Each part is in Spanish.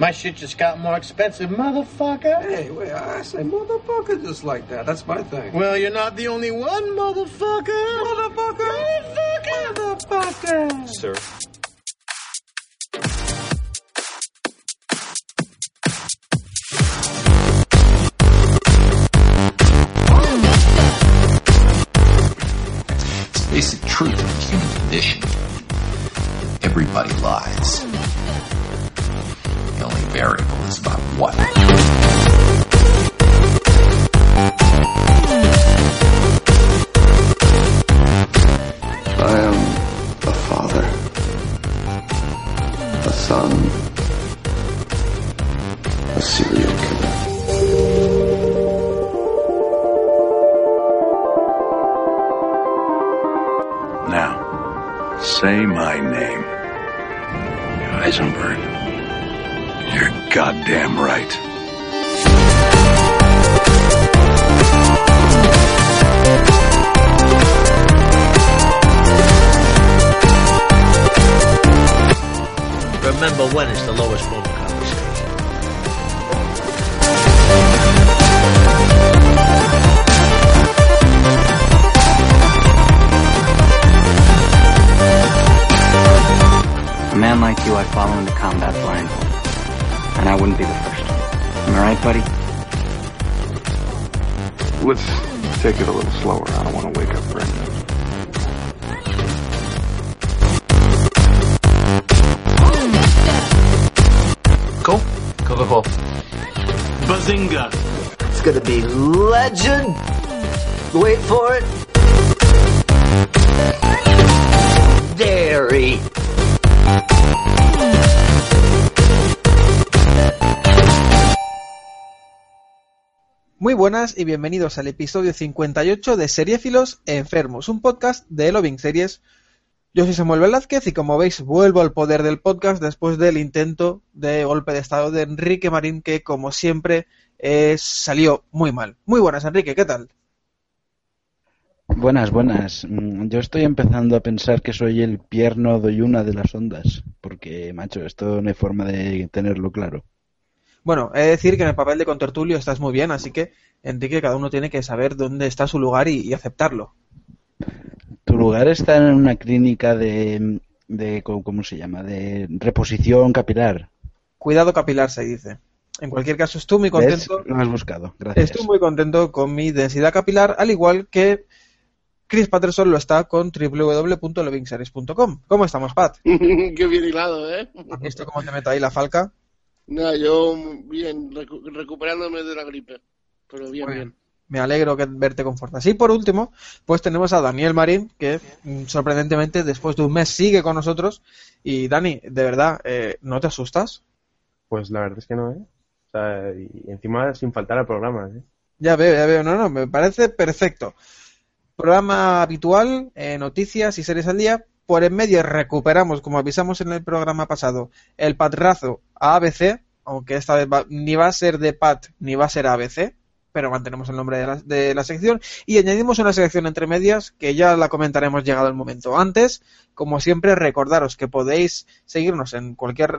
My shit just got more expensive, motherfucker. Hey, wait, I say motherfucker just like that. That's my thing. Well, you're not the only one, motherfucker. Motherfucker. Motherfucker. Motherfucker. Sir. It's the basic truth of the human condition. The only variable is about what. Buenas y bienvenidos al episodio 58 de Seriefilos Enfermos, un podcast de Loving Series. Yo soy Samuel Velázquez y como veis vuelvo al poder del podcast después del intento de golpe de estado de Enrique Marín que como siempre eh, salió muy mal. Muy buenas Enrique, ¿qué tal? Buenas, buenas. Mm, Yo estoy empezando a pensar que soy el pierno de una de las ondas, porque, macho, esto no hay forma de tenerlo claro. Bueno, he de decir que en el papel de contertulio estás muy bien, así que Enrique cada uno tiene que saber dónde está su lugar y, y aceptarlo. Tu lugar está en una clínica de, de ¿cómo cómo se llama? De reposición capilar. Cuidado capilar se dice. En cualquier caso, estoy muy ¿Ves? contento. Lo has buscado, gracias. Estoy muy contento con mi densidad capilar, al igual que Chris Patterson lo está con www.lovingseries.com. ¿Cómo estamos, Pat? Qué bien hilado, ¿eh? ¿Has visto cómo te meto ahí la falca? Nada, yo bien, recu- recuperándome de la gripe. Pero bien, Muy bien. Me alegro que verte con fuerza. Y por último, pues tenemos a Daniel Marín, que mm, sorprendentemente después de un mes sigue con nosotros. Y Dani, de verdad, eh, ¿no te asustas? Pues la verdad es que no, ¿eh? O sea, y encima sin faltar al programa, ¿eh? Ya veo, ya veo. No, no, me parece perfecto. Programa habitual, eh, noticias y series al día. Por en medio recuperamos, como avisamos en el programa pasado, el patrazo a ABC, aunque esta vez va- ni va a ser de Pat ni va a ser ABC, pero mantenemos el nombre de la, de la sección. Y añadimos una sección entre medias que ya la comentaremos llegado el momento. Antes, como siempre, recordaros que podéis seguirnos en cualquier,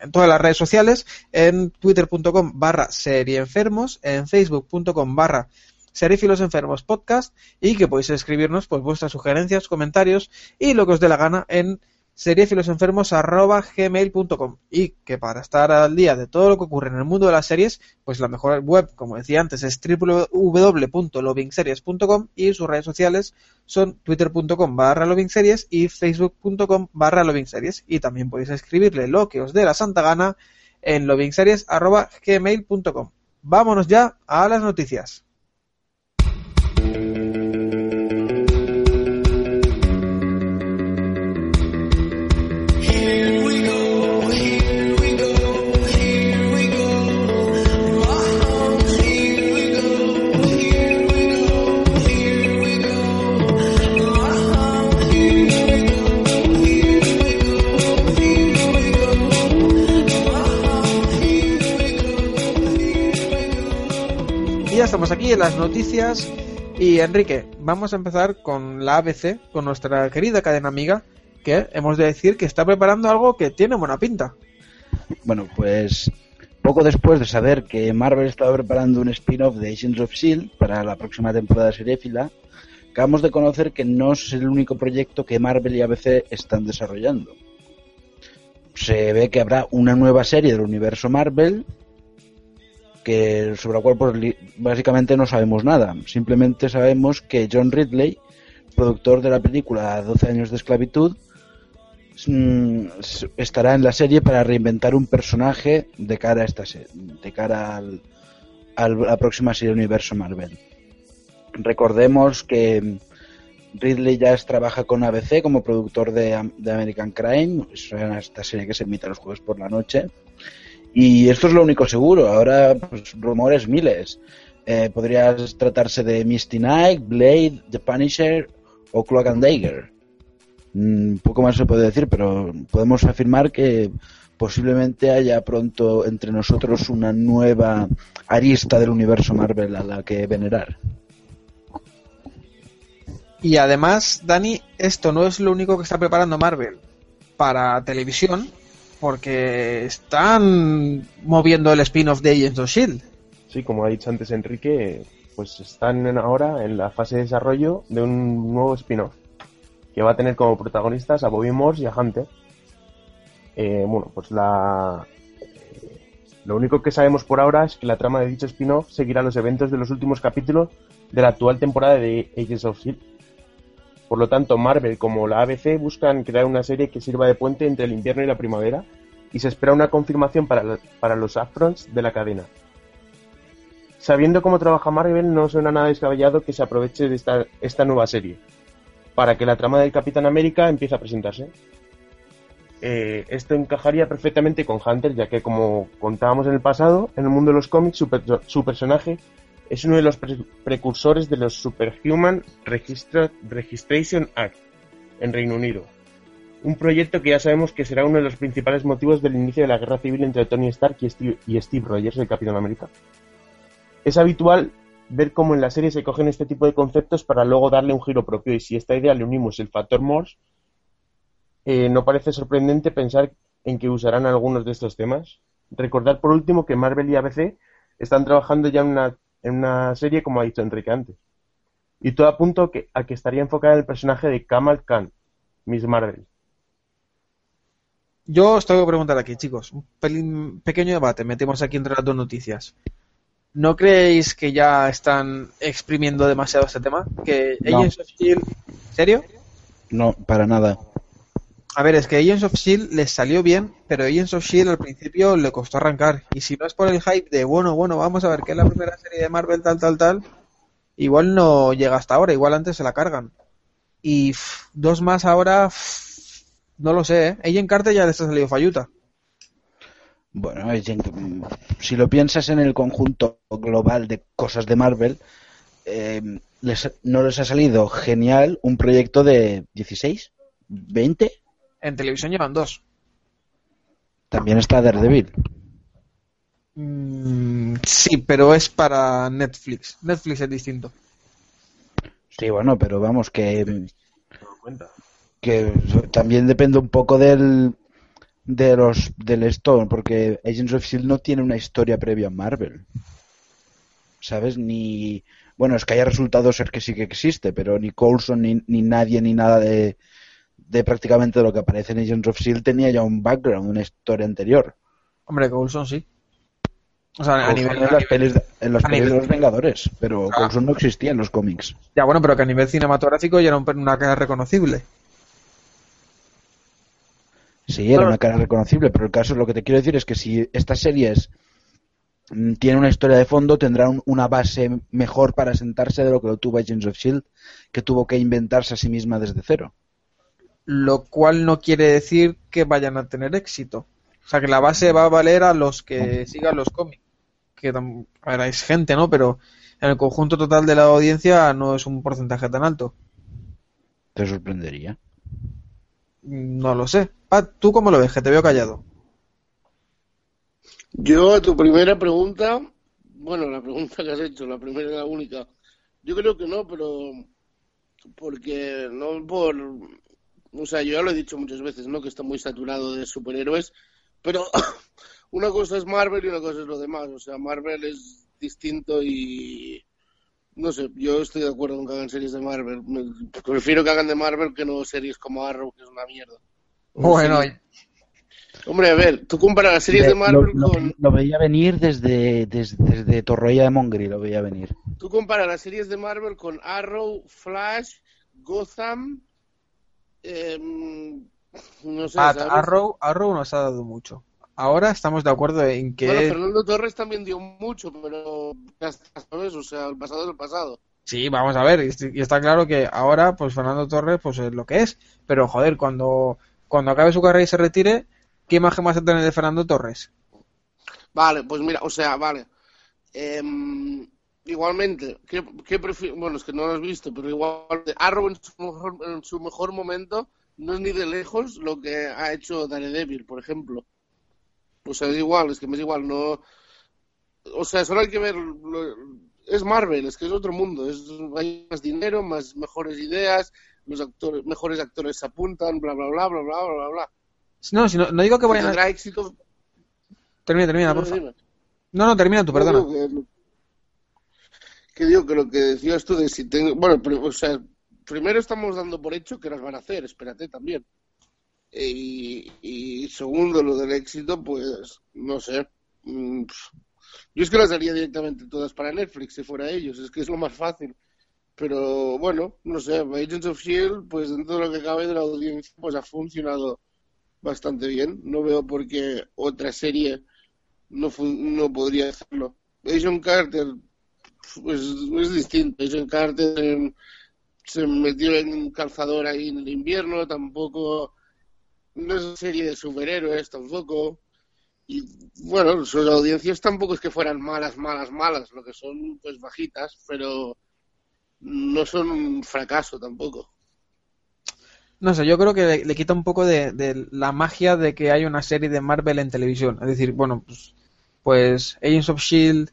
en todas las redes sociales, en twitter.com barra serieenfermos, en facebook.com barra Serifilos Enfermos Podcast y que podéis escribirnos pues vuestras sugerencias, comentarios y lo que os dé la gana en seriefilosenfermos.gmail.com y que para estar al día de todo lo que ocurre en el mundo de las series, pues la mejor web, como decía antes, es www.lovingseries.com y sus redes sociales son twitter.com barra lovingseries y facebook.com barra lovingseries y también podéis escribirle lo que os dé la santa gana en lovingseries.gmail.com. Vámonos ya a las noticias. Aquí las noticias. Y Enrique, vamos a empezar con la ABC, con nuestra querida cadena amiga, que hemos de decir que está preparando algo que tiene buena pinta. Bueno, pues poco después de saber que Marvel estaba preparando un spin-off de Agents of S.H.I.E.L.D. para la próxima temporada seriéfila, acabamos de conocer que no es el único proyecto que Marvel y ABC están desarrollando. Se ve que habrá una nueva serie del universo Marvel que sobre la cual pues, básicamente no sabemos nada. Simplemente sabemos que John Ridley, productor de la película 12 años de esclavitud, mm, estará en la serie para reinventar un personaje de cara a esta de cara al, la próxima serie universo Marvel. Recordemos que Ridley ya trabaja con ABC como productor de, Am- de American Crime, es esta serie que se emite los jueves por la noche. Y esto es lo único seguro. Ahora, pues, rumores miles. Eh, podría tratarse de Misty Knight, Blade, The Punisher o Cloak and Dagger. Mm, poco más se puede decir, pero podemos afirmar que posiblemente haya pronto entre nosotros una nueva arista del universo Marvel a la que venerar. Y además, Dani, esto no es lo único que está preparando Marvel para televisión, porque están moviendo el spin-off de Agents of Shield. Sí, como ha dicho antes Enrique, pues están ahora en la fase de desarrollo de un nuevo spin-off que va a tener como protagonistas a Bobby Morse y a Hunter. Eh, bueno, pues la eh, lo único que sabemos por ahora es que la trama de dicho spin-off seguirá los eventos de los últimos capítulos de la actual temporada de Agents of Shield. Por lo tanto, Marvel como la ABC buscan crear una serie que sirva de puente entre el invierno y la primavera y se espera una confirmación para, para los upfronts de la cadena. Sabiendo cómo trabaja Marvel, no suena nada descabellado que se aproveche de esta, esta nueva serie para que la trama del Capitán América empiece a presentarse. Eh, esto encajaría perfectamente con Hunter, ya que como contábamos en el pasado, en el mundo de los cómics su personaje es uno de los pre- precursores de los Superhuman Registra- Registration Act en Reino Unido. Un proyecto que ya sabemos que será uno de los principales motivos del inicio de la guerra civil entre Tony Stark y Steve, y Steve Rogers, el Capitán América. Es habitual ver cómo en la serie se cogen este tipo de conceptos para luego darle un giro propio y si esta idea le unimos el factor Morse, eh, no parece sorprendente pensar en que usarán algunos de estos temas. Recordar por último que Marvel y ABC están trabajando ya en una, en una serie como ha dicho Enrique antes. Y todo apunta que, a que estaría enfocada en el personaje de Kamal Khan, Miss Marvel. Yo os tengo que preguntar aquí, chicos, un pelín- pequeño debate, metemos aquí entre las dos noticias. ¿No creéis que ya están exprimiendo demasiado este tema? Que No. Agents of Shield, ¿serio? No, para nada. A ver, es que Agents of Shield les salió bien, pero Agents of Shield al principio le costó arrancar. Y si no es por el hype de, bueno, bueno, vamos a ver que es la primera serie de Marvel, tal, tal, tal, igual no llega hasta ahora, igual antes se la cargan. Y dos más ahora, no lo sé, ¿eh? Agent Carter ya les ha salido falluta. Bueno, en- si lo piensas en el conjunto global de cosas de Marvel, eh, les- no les ha salido genial un proyecto de 16, 20. En televisión llevan dos. También está Daredevil. Mm, sí, pero es para Netflix. Netflix es distinto. Sí, bueno, pero vamos, que, que también depende un poco del de los del Stone, porque Agents of Shield no tiene una historia previa en Marvel. ¿Sabes? Ni. Bueno, es que haya resultado ser que sí que existe, pero ni Coulson, ni, ni nadie, ni nada de, de prácticamente lo que aparece en Agents of Shield tenía ya un background, una historia anterior. Hombre, Coulson sí. O sea, a nivel, en las pelis, de- en las a pelis de los Vengadores, pero Coulson no existía en los cómics. Ya, bueno, pero que a nivel cinematográfico ya era un- una cara reconocible. Sí, era una cara reconocible, pero el caso, lo que te quiero decir es que si estas series mm, tienen una historia de fondo, tendrán una base mejor para sentarse de lo que lo tuvo Agents of Shield, que tuvo que inventarse a sí misma desde cero. Lo cual no quiere decir que vayan a tener éxito. O sea, que la base va a valer a los que sigan los cómics. Que tam- a ver, es gente, ¿no? Pero en el conjunto total de la audiencia no es un porcentaje tan alto. Te sorprendería. No lo sé. Pat, ¿tú cómo lo ves? Que te veo callado. Yo, a tu primera pregunta, bueno, la pregunta que has hecho, la primera y la única, yo creo que no, pero porque no por, o sea, yo ya lo he dicho muchas veces, ¿no? Que está muy saturado de superhéroes, Pero una cosa es Marvel y una cosa es lo demás. O sea, Marvel es distinto y no sé, yo estoy de acuerdo con que hagan series de Marvel. Me- prefiero que hagan de Marvel que no series como Arrow, que es una mierda. Bueno, Sí. Hombre, a ver, tú comparas las series de Marvel lo, con lo veía venir desde, desde, desde de Mongri, lo veía venir. tú comparas las series de Marvel con Arrow, Flash, Gotham, em, no sé. Arrow, Arrow nos ha dado mucho. Ahora estamos de acuerdo en que Bueno, Fernando Torres también dio mucho, pero ya está, ¿sabes? O sea, el pasado es el pasado. Sí, vamos a ver, y está claro que ahora, pues Fernando Torres, pues es lo que es. Pero joder, cuando, cuando acabe su carrera y se retire, ¿qué imagen vas a tener de Fernando Torres? Vale, pues mira, o sea, vale. Em, igualmente, ¿qué, qué bueno, es que no lo has visto, pero igual Arrow en su, mejor, en su mejor momento no es ni de lejos lo que ha hecho Daredevil, por ejemplo. O sea, es igual, es que me es igual, no... O sea, solo hay que ver... Lo... es Marvel, es que es otro mundo, es, hay más dinero, más mejores ideas, los actores, mejores actores se apuntan, bla, bla, bla, bla, bla, bla, bla. No, no, digo que vayan a... éxito... Termina, termina, por favor. No, no, termina tú, perdona que, digo que lo que decías tú de si tengo, bueno, pero, o sea, primero estamos dando por hecho que las van a hacer, espérate también. E- Y, segundo, lo del éxito, pues, no sé. Mm. Yo es que las haría directamente todas para Netflix si fuera ellos, es que es lo más fácil. Pero bueno, no sé, Agents of Shield, pues dentro de lo que cabe de la audiencia, pues ha funcionado bastante bien. No veo por qué otra serie no, no podría hacerlo. Agent Carter pues es distinto. Agent Carter se metió en un calzador ahí en el invierno, tampoco no es serie de superhéroes tampoco. Y bueno, sus audiencias tampoco es que fueran malas, malas, malas, lo que son pues bajitas, pero no son un fracaso tampoco. No sé, yo creo que le, quita un poco de, de la magia de que hay una serie de Marvel en televisión. Es decir, bueno, pues, pues Agents of Shield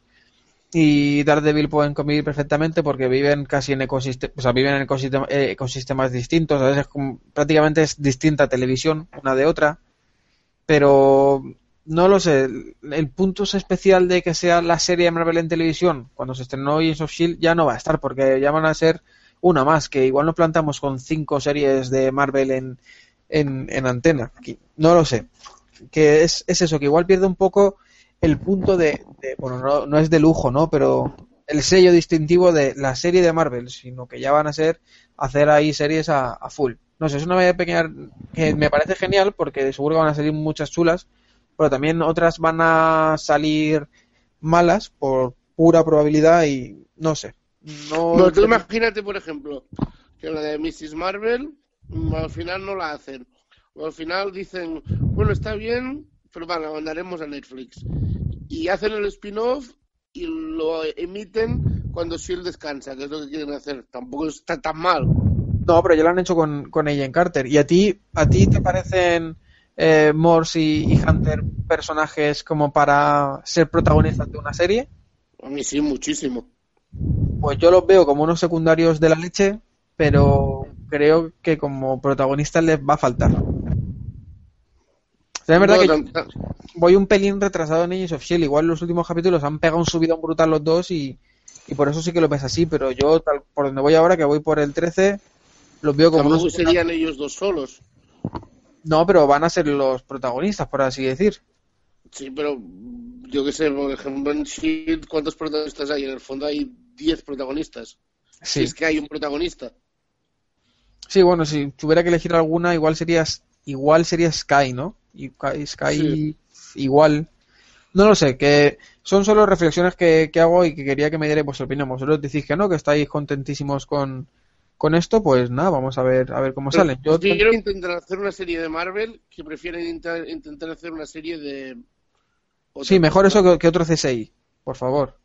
y Daredevil pueden convivir perfectamente porque viven casi en ecosistemas, o sea, viven en ecosistema- eh, ecosistemas distintos. A veces prácticamente es distinta televisión una de otra, pero no lo sé. El, punto especial de que sea la serie de Marvel en televisión cuando se estrenó Agents of Shield ya no va a estar porque ya van a ser una más, que igual nos plantamos con cinco series de Marvel en, en, en antena. No lo sé. Que es, es eso, que igual pierde un poco el punto de, de- bueno, no, no es de lujo, ¿no? Pero el sello distintivo de la serie de Marvel, sino que ya van a ser hacer ahí series a, a full. No sé, es una medida pequeña que me parece genial porque seguro que van a salir muchas chulas, pero también otras van a salir malas por pura probabilidad y no sé. No Bueno, tú imagínate, por ejemplo, que la de Mrs. Marvel mm, al final no la hacen. O al final dicen, bueno, está bien, pero la mandaremos a Netflix. Y hacen el spin-off y lo emiten cuando Shield descansa, que es lo que quieren hacer. Tampoco está tan mal. No, pero ya lo han hecho con, con Agent Carter. ¿Y a ti, a ti te parecen eh, Morse y, y Hunter personajes como para ser protagonistas de una serie? A mí sí, muchísimo. Pues yo los veo como unos secundarios de la leche, pero creo que como protagonistas les va a faltar. O sea, es verdad No, que voy un pelín retrasado en Agents of Shield. Igual los últimos capítulos han pegado un subidón brutal los dos y, y por eso sí que lo ves así. Pero yo, tal, por donde voy ahora, que voy por el 13, los veo como tampoco serían ellos dos solos. No, pero van a ser los protagonistas, por así decir. Sí, pero yo qué sé, por ejemplo, en Shield, ¿cuántos protagonistas hay? En el fondo hay 10 protagonistas. Si Sí. es que hay un protagonista. Sí, bueno, si tuviera que elegir alguna, igual sería, igual sería Sky, ¿no? Y Sky, Sí. igual. No lo sé, que son solo reflexiones que, que hago y que quería que me dierais vuestra opinión. Vosotros decís que no, que estáis contentísimos con, con esto, pues nada, vamos a ver, a ver cómo salen. Yo, Si quiero intentar hacer una serie de Marvel que prefieren intentar, hacer una serie de. otra sí, mejor cosa. eso que, que otro CSI, por favor.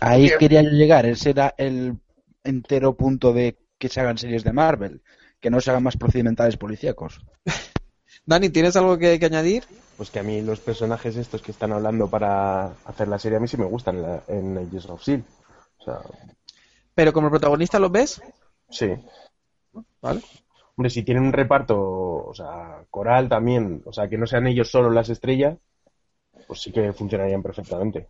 Ahí Bien. quería yo llegar. Ese era el entero punto de que se hagan series de Marvel. Que no se hagan más procedimentales policíacos. Dani, ¿tienes algo que, que añadir? Pues que a mí los personajes estos que están hablando para hacer la serie a mí sí me gustan en, la- en Agents of S.H.I.E.L.D. O sea, Pero como protagonista los ves, sí. ¿vale? Hombre, si tienen un reparto, o sea, coral también, o sea, que no sean ellos solo las estrellas, pues sí que funcionarían perfectamente.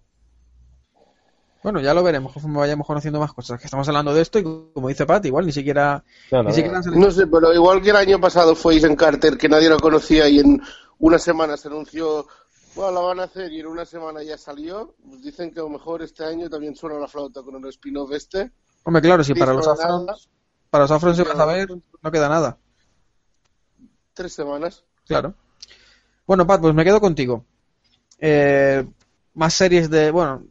Bueno, ya lo veremos conforme vayamos conociendo más cosas. Que estamos hablando de esto y como dice Pat, igual ni siquiera, No, no, ni siquiera no. han salido- No sé, pero igual que el año pasado fue Ethan Carter, que nadie lo conocía y en una semana se anunció, bueno, la van a hacer y en una semana ya salió, pues dicen que a lo mejor este año también suena la flauta con el spin-off este. Hombre, claro, si Sí, para los afrons, para los afrons se Sí, va a saber, no queda nada. tres semanas. Claro. Bueno, Pat, pues me quedo contigo. Eh, más series de. Bueno,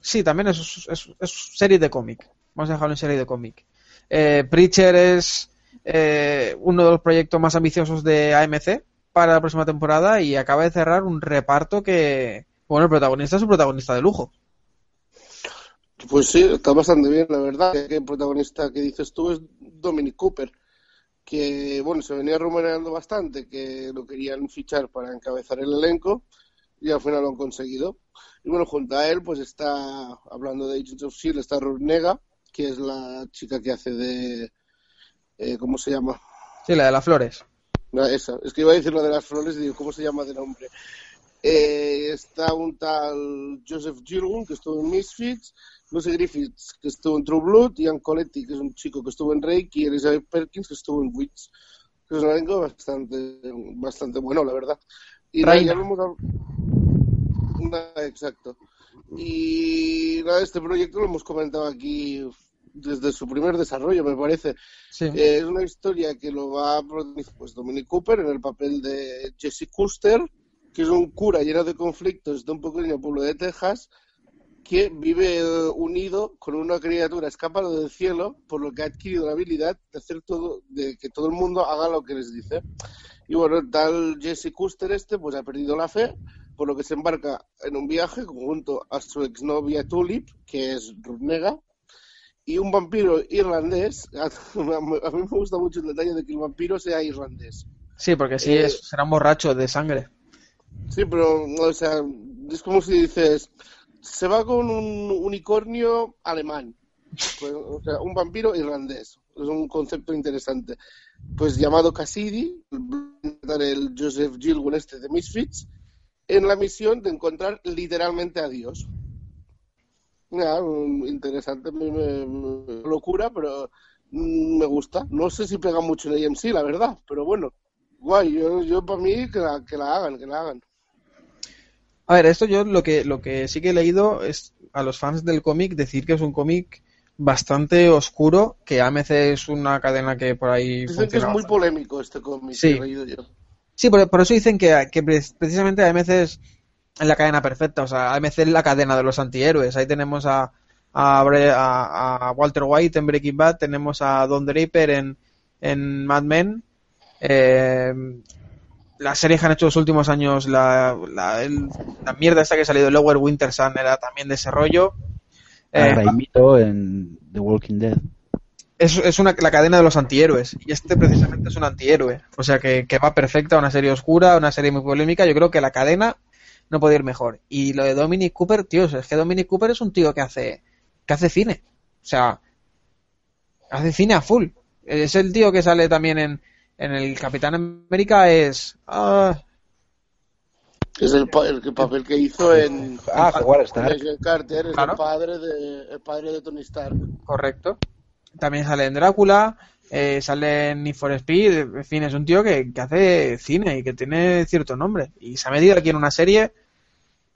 sí, también es, es, es series de cómic. Vamos a dejarlo en serie de cómic. Eh, Preacher es eh, uno de los proyectos más ambiciosos de AMC para la próxima temporada y acaba de cerrar un reparto que. Bueno, el protagonista es un protagonista de lujo. Pues sí, está bastante bien, la verdad. El protagonista que dices tú es Dominic Cooper, que bueno, se venía rumoreando bastante que lo querían fichar para encabezar el elenco y al final lo han conseguido. Y bueno, junto a él, pues está, hablando de Agents of S.H.I.E.L.D., está Ruth Nega, que es la chica que hace de, eh, ¿cómo se llama? Sí, la de las flores. No, esa, es que iba a decir lo de las flores y digo, ¿cómo se llama de nombre? Eh, está un tal Joseph Gilgun, que estuvo en Misfits, Lucy Griffiths, que estuvo en True Blood, Ian Coletti, que es un chico que estuvo en Reiki, y Elizabeth Perkins, que estuvo en Witch. Que es un elenco bastante, bastante bueno, la verdad. Y Reina. ya lo hemos exacto. Y nada, este proyecto lo hemos comentado aquí desde su primer desarrollo, me parece. Sí. Eh, es una historia que lo va a protagonizar pues, Dominic Cooper en el papel de Jesse Custer, que es un cura lleno de conflictos de un pequeño pueblo de Texas que vive unido con una criatura escapada del cielo, por lo que ha adquirido la habilidad de hacer todo, de que todo el mundo haga lo que les dice. Y bueno, tal Jesse Custer este, pues ha perdido la fe, por lo que se embarca en un viaje junto a su exnovia Tulip, que es Rudnega, y un vampiro irlandés. A mí me gusta mucho el detalle de que el vampiro sea irlandés. Sí, porque sí, Eh, es, será un borracho de sangre. Sí, pero, o sea, es como si dices, se va con un unicornio alemán. Pues, o sea, un vampiro irlandés. Es un concepto interesante. Pues llamado Cassidy, el Joseph Gilgun este de Misfits, en la misión de encontrar literalmente a Dios. Nada, mm, interesante, me, me- me- locura, pero mm, me gusta. No sé si pega mucho en AMC, la verdad, pero bueno, guay, yo, yo para mí que la, que la hagan, que la hagan. A ver, esto yo lo que, lo que sí que he leído es a los fans del cómic decir que es un cómic bastante oscuro, que AMC es una cadena que por ahí Dicen que es muy polémico este cómic, Sí. que he leído yo. Sí, por, por eso dicen que, que pre- precisamente AMC es la cadena perfecta. O sea, AMC es la cadena de los antihéroes. Ahí tenemos a, a, a- a Walter White en Breaking Bad, tenemos a Don Draper en, en Mad Men. Eh, las series que han hecho los últimos años, la, la, el- la mierda esta que ha salido Lower Winter Sun era también de ese rollo. A Eh, Raimito en The Walking Dead. Es, es una, la cadena de los antihéroes. Y este precisamente es un antihéroe. O sea que, que va perfecta, una serie oscura, una serie muy polémica. Yo creo que la cadena no puede ir mejor. Y lo de Dominic Cooper, tío, es que Dominic Cooper es un tío que hace, que hace cine. O sea, hace cine a full. Es el tío que sale también en, en el Capitán América, es... ah, Es el, pa- el papel que hizo en Ah, en Carter, es Claro. el padre de el padre de Tony Stark. correcto. También sale en Drácula, eh, sale en Need for Speed, en fin, es un tío que, que hace cine y que tiene cierto nombre. Y se ha metido aquí en una serie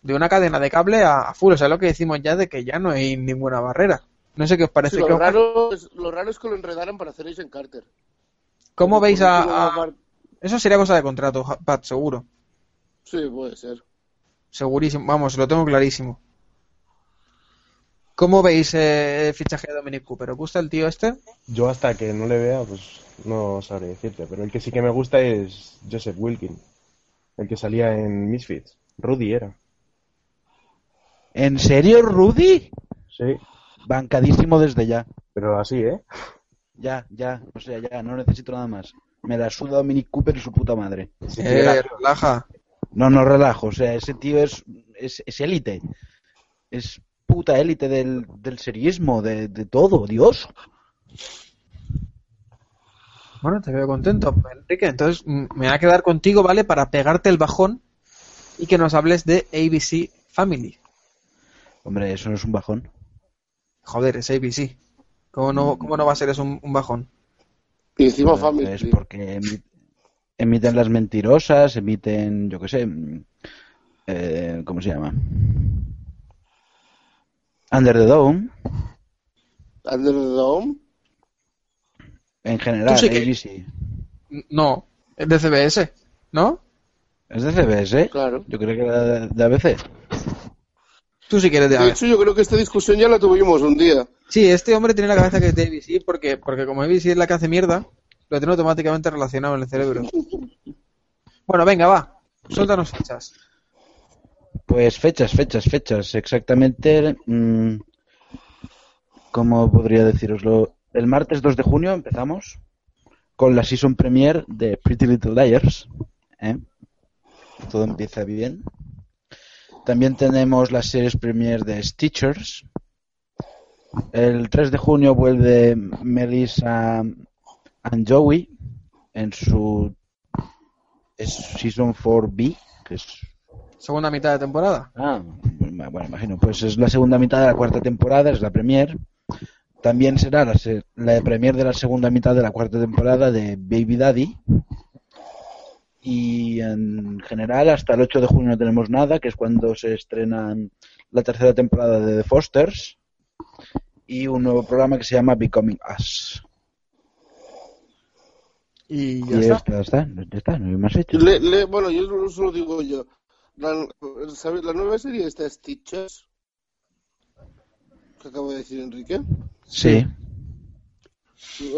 de una cadena de cable a, a full, o sea, lo que decimos ya de que ya no hay ninguna barrera. No sé qué os parece. Sí, lo, raro es, lo raro es que lo enredaran para hacer Agent Carter. ¿Cómo Porque veis a, a- Eso sería cosa de contrato, Pat, seguro. Sí, puede ser. Segurísimo, vamos, lo tengo clarísimo. ¿Cómo veis eh, el fichaje de Dominic Cooper? ¿Os gusta el tío este? Yo hasta que no le vea, pues no sabré decirte. Pero el que sí que me gusta es Joseph Wilkin. El que salía en Misfits. Rudy era. ¿En serio, Rudy? Sí, Bancadísimo desde ya. pero así, ¿eh? Ya, ya, o sea, ya, no necesito nada más. Me la suda Dominic Cooper y su puta madre. Si Eh, relaja. No, no relajo, o sea, ese tío es es es élite. Es puta élite del, del serismo, de, de todo, Dios. Bueno, te veo contento, Enrique. Entonces me voy a quedar contigo, ¿vale? Para pegarte el bajón y que nos hables de ABC Family. Hombre, eso no es un bajón. Joder, es ABC. ¿Cómo no, cómo no va a ser eso un, un bajón? Y encima Pues Family. es porque emi- emiten las mentirosas, emiten, yo qué sé, mm, eh, ¿cómo se llama? Under the Dome, Under the Dome. en general, sí que- ABC. No, es de CBS, ¿no? ¿Es de CBS? Claro. Yo creo que era de, de ABC. Tú sí que eres de De ABC. hecho, yo creo que esta discusión ya la tuvimos un día. Sí, este hombre tiene la cabeza que es de ABC porque, porque como ABC es la que hace mierda, lo tiene automáticamente relacionado en el cerebro. Bueno, venga, va. Suéltanos fechas. Pues fechas, fechas, fechas. Exactamente, mm, ¿cómo podría deciroslo? El martes 2 de junio empezamos con la season premiere de Pretty Little Liars. ¿eh? Todo empieza bien. También tenemos las series premiere de Stitchers. El 3 de junio vuelve Melissa and Joey en su Season 4B, que es Segunda mitad de temporada. Ah, bueno, imagino. Pues es la segunda mitad de la cuarta temporada, es la premier. También será la, se- la premier de la segunda mitad de la cuarta temporada de Baby Daddy. Y en general, hasta el 8 de junio no tenemos nada, que es cuando se estrena la tercera temporada de The Fosters. Y un nuevo programa que se llama Becoming Us. Y Y ya ya está. está, ya está, ya está, no hay más hecho. Le- le- bueno, yo solo digo yo. La, ¿sabes? la nueva serie está Stitches. Que acabo de decir Enrique. Sí.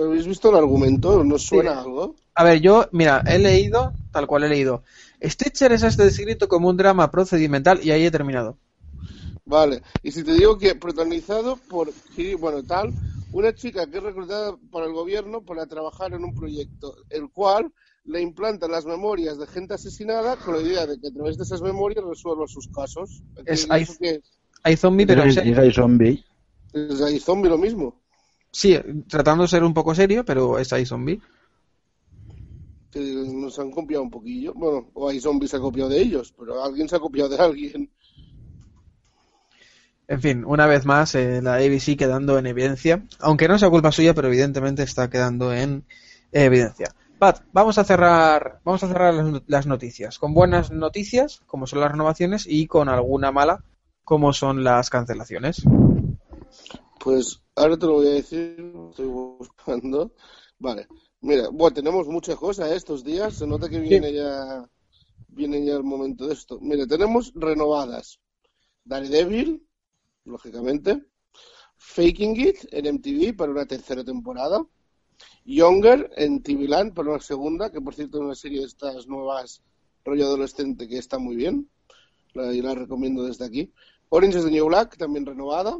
¿Habéis visto el argumento? ¿Nos suena algo? A ver, yo, mira, he leído, tal cual he leído. Stitcher es este descrito como un drama procedimental y ahí he terminado. Vale. Y si te digo que protagonizado por, bueno, tal, una chica que es reclutada por el gobierno para trabajar en un proyecto, el cual le implanta las memorias de gente asesinada con la idea de que a través de esas memorias resuelva sus casos. Es- ¿Eso hay- qué es? Hay zombie, pero Es, es zombie. Es ahí zombie lo mismo. Sí, tratando de ser un poco serio, pero es ahí zombie. Que nos han copiado un poquillo. Bueno, o hay zombies se ha copiado de ellos, pero alguien se ha copiado de alguien. En fin, una vez más, eh, la ABC quedando en evidencia. Aunque no sea culpa suya, pero evidentemente está quedando en evidencia. Pat, vamos a cerrar, vamos a cerrar las, noticias. Con buenas noticias, como son las renovaciones, y con alguna mala, como son las cancelaciones. Pues ahora te lo voy a decir, estoy buscando. Vale, mira, bueno, tenemos muchas cosas ¿eh? estos días, se nota que viene ya viene ya el momento de esto. Mira, tenemos renovadas Daredevil, lógicamente, Faking It en MTV para una tercera temporada, Younger en TV Land para una segunda, que por cierto es una serie de estas nuevas rollo adolescente que está muy bien, la, y la recomiendo desde aquí. Orange is the New Black, también renovada.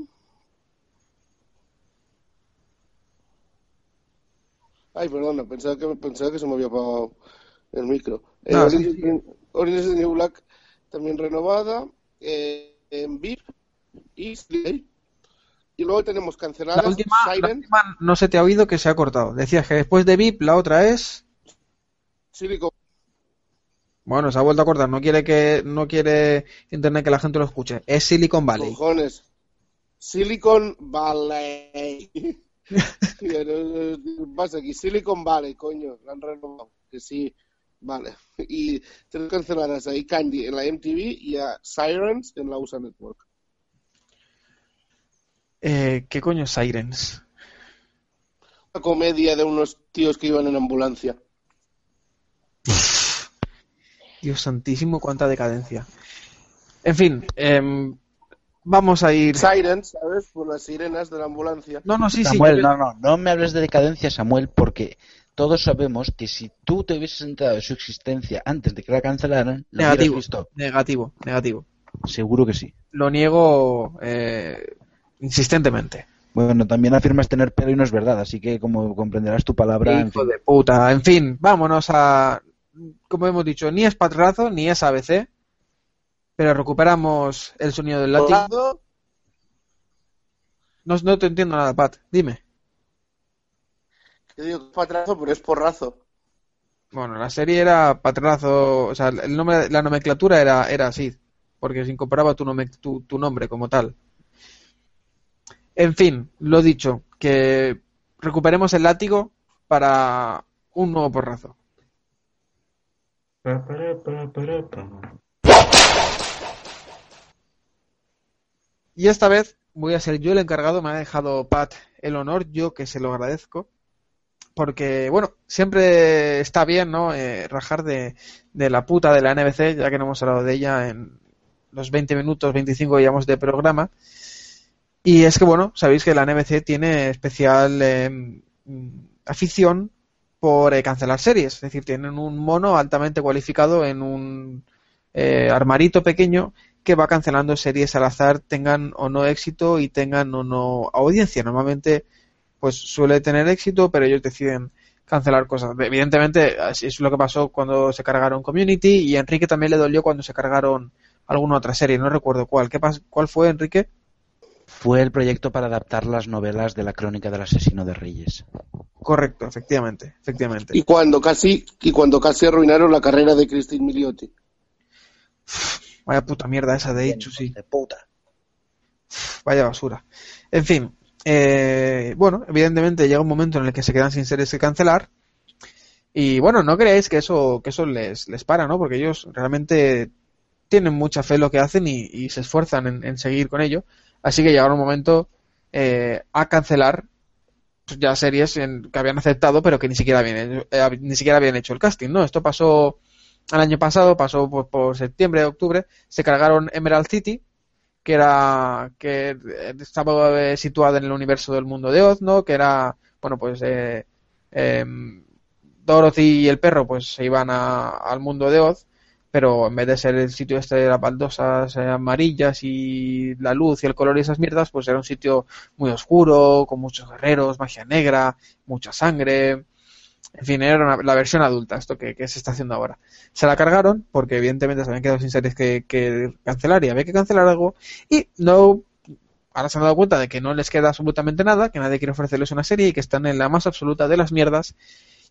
Ay, perdona, pensaba que, pensaba que se me había apagado el micro. Eh, Ah, Orange, sí, Orange is the New Black también renovada. Eh, en VIP y Slay. Y luego tenemos canceladas La última, la Siren, última no se te ha oído que se ha cortado. Decías que después de VIP la otra es... Silicon Bueno, se ha vuelto a cortar. No quiere que no quiere internet que la gente lo escuche. Es Silicon Valley. cojones. Silicon Valley. ¿qué pasa aquí? Silicon Valley, coño, la han renovado. Que sí, vale. Y tenemos canceladas ahí Candy en la MTV y a Sirens en la USA Network. Eh, ¿Qué coño es Sirens? Una comedia de unos tíos que iban en ambulancia. Dios santísimo, cuánta decadencia. En fin, em, vamos a ir... Sirens, ¿sabes? Por las sirenas de la ambulancia. No, no, sí, sí. Samuel, yo- no, no, no me hables de decadencia, Samuel, porque todos sabemos que si tú te hubieses enterado de su existencia antes de que la cancelaran, la hubieras Negativo, visto. negativo, negativo. Seguro que sí. Lo niego eh, insistentemente. Bueno, también afirmas tener pelo y no es verdad, así que como comprenderás tu palabra, en Hijo fin. de puta. En fin, vámonos a... Como hemos dicho, ni es patrazo ni es ABC, pero recuperamos el sonido del latín. Colgado, No, no te entiendo nada, Pat. Dime. Yo digo patrazo, pero es porrazo. Bueno, la serie era patrazo, o sea, el nombre, la nomenclatura era, era así, porque se incorporaba tu, nome- tu, tu nombre como tal. En fin, lo dicho, que recuperemos el látigo para un nuevo porrazo. Y esta vez voy a ser yo el encargado, me ha dejado Pat el honor, yo que se lo agradezco. Porque, bueno, siempre está bien, ¿no? Eh, rajar de, la puta de la NBC, ya que no hemos hablado de ella en los 20 minutos, 25 que llevamos de programa. Y es que, bueno, sabéis que la NBC tiene especial eh, afición por eh, cancelar series. Es decir, tienen un mono altamente cualificado en un eh, armarito pequeño que va cancelando series al azar, tengan o no éxito y tengan o no audiencia. Normalmente, pues suele tener éxito, pero ellos deciden cancelar cosas. Evidentemente, así es lo que pasó cuando se cargaron Community y a Enrique también le dolió cuando se cargaron alguna otra serie, no recuerdo cuál. ¿Qué ¿Cuál fue, Enrique? Fue el proyecto para adaptar las novelas de la crónica del asesino de Reyes. Correcto, efectivamente, efectivamente. Y cuando casi, y cuando casi arruinaron la carrera de Christine Milioti. Vaya puta mierda esa de hecho, sí. De puta. Vaya basura. En fin, eh, bueno, evidentemente llega un momento en el que se quedan sin series que cancelar. Y bueno, no creéis que eso, que eso les, les para, ¿no? Porque ellos realmente tienen mucha fe en lo que hacen y, y se esfuerzan en, en seguir con ello. Así que llegaron un momento eh, a cancelar ya series en- que habían aceptado, pero que ni siquiera habían, eh, ni siquiera habían hecho el casting, ¿no? Esto pasó el año pasado, pasó por, por septiembre, octubre, se cargaron Emerald City, que era que eh, estaba eh, situada en el universo del mundo de Oz, ¿no? Que era, bueno, pues eh, em, Dorothy y el perro pues se iban a- al mundo de Oz, pero en vez de ser el sitio este de las baldosas eh, amarillas y la luz y el color y esas mierdas, pues era un sitio muy oscuro, con muchos guerreros, magia negra, mucha sangre, en fin, era una- la versión adulta, esto que, se está haciendo ahora. Se la cargaron porque evidentemente se habían quedado sin series que, que cancelar y había que cancelar algo y no ahora se han dado cuenta de que no les queda absolutamente nada, que nadie quiere ofrecerles una serie y que están en la más absoluta de las mierdas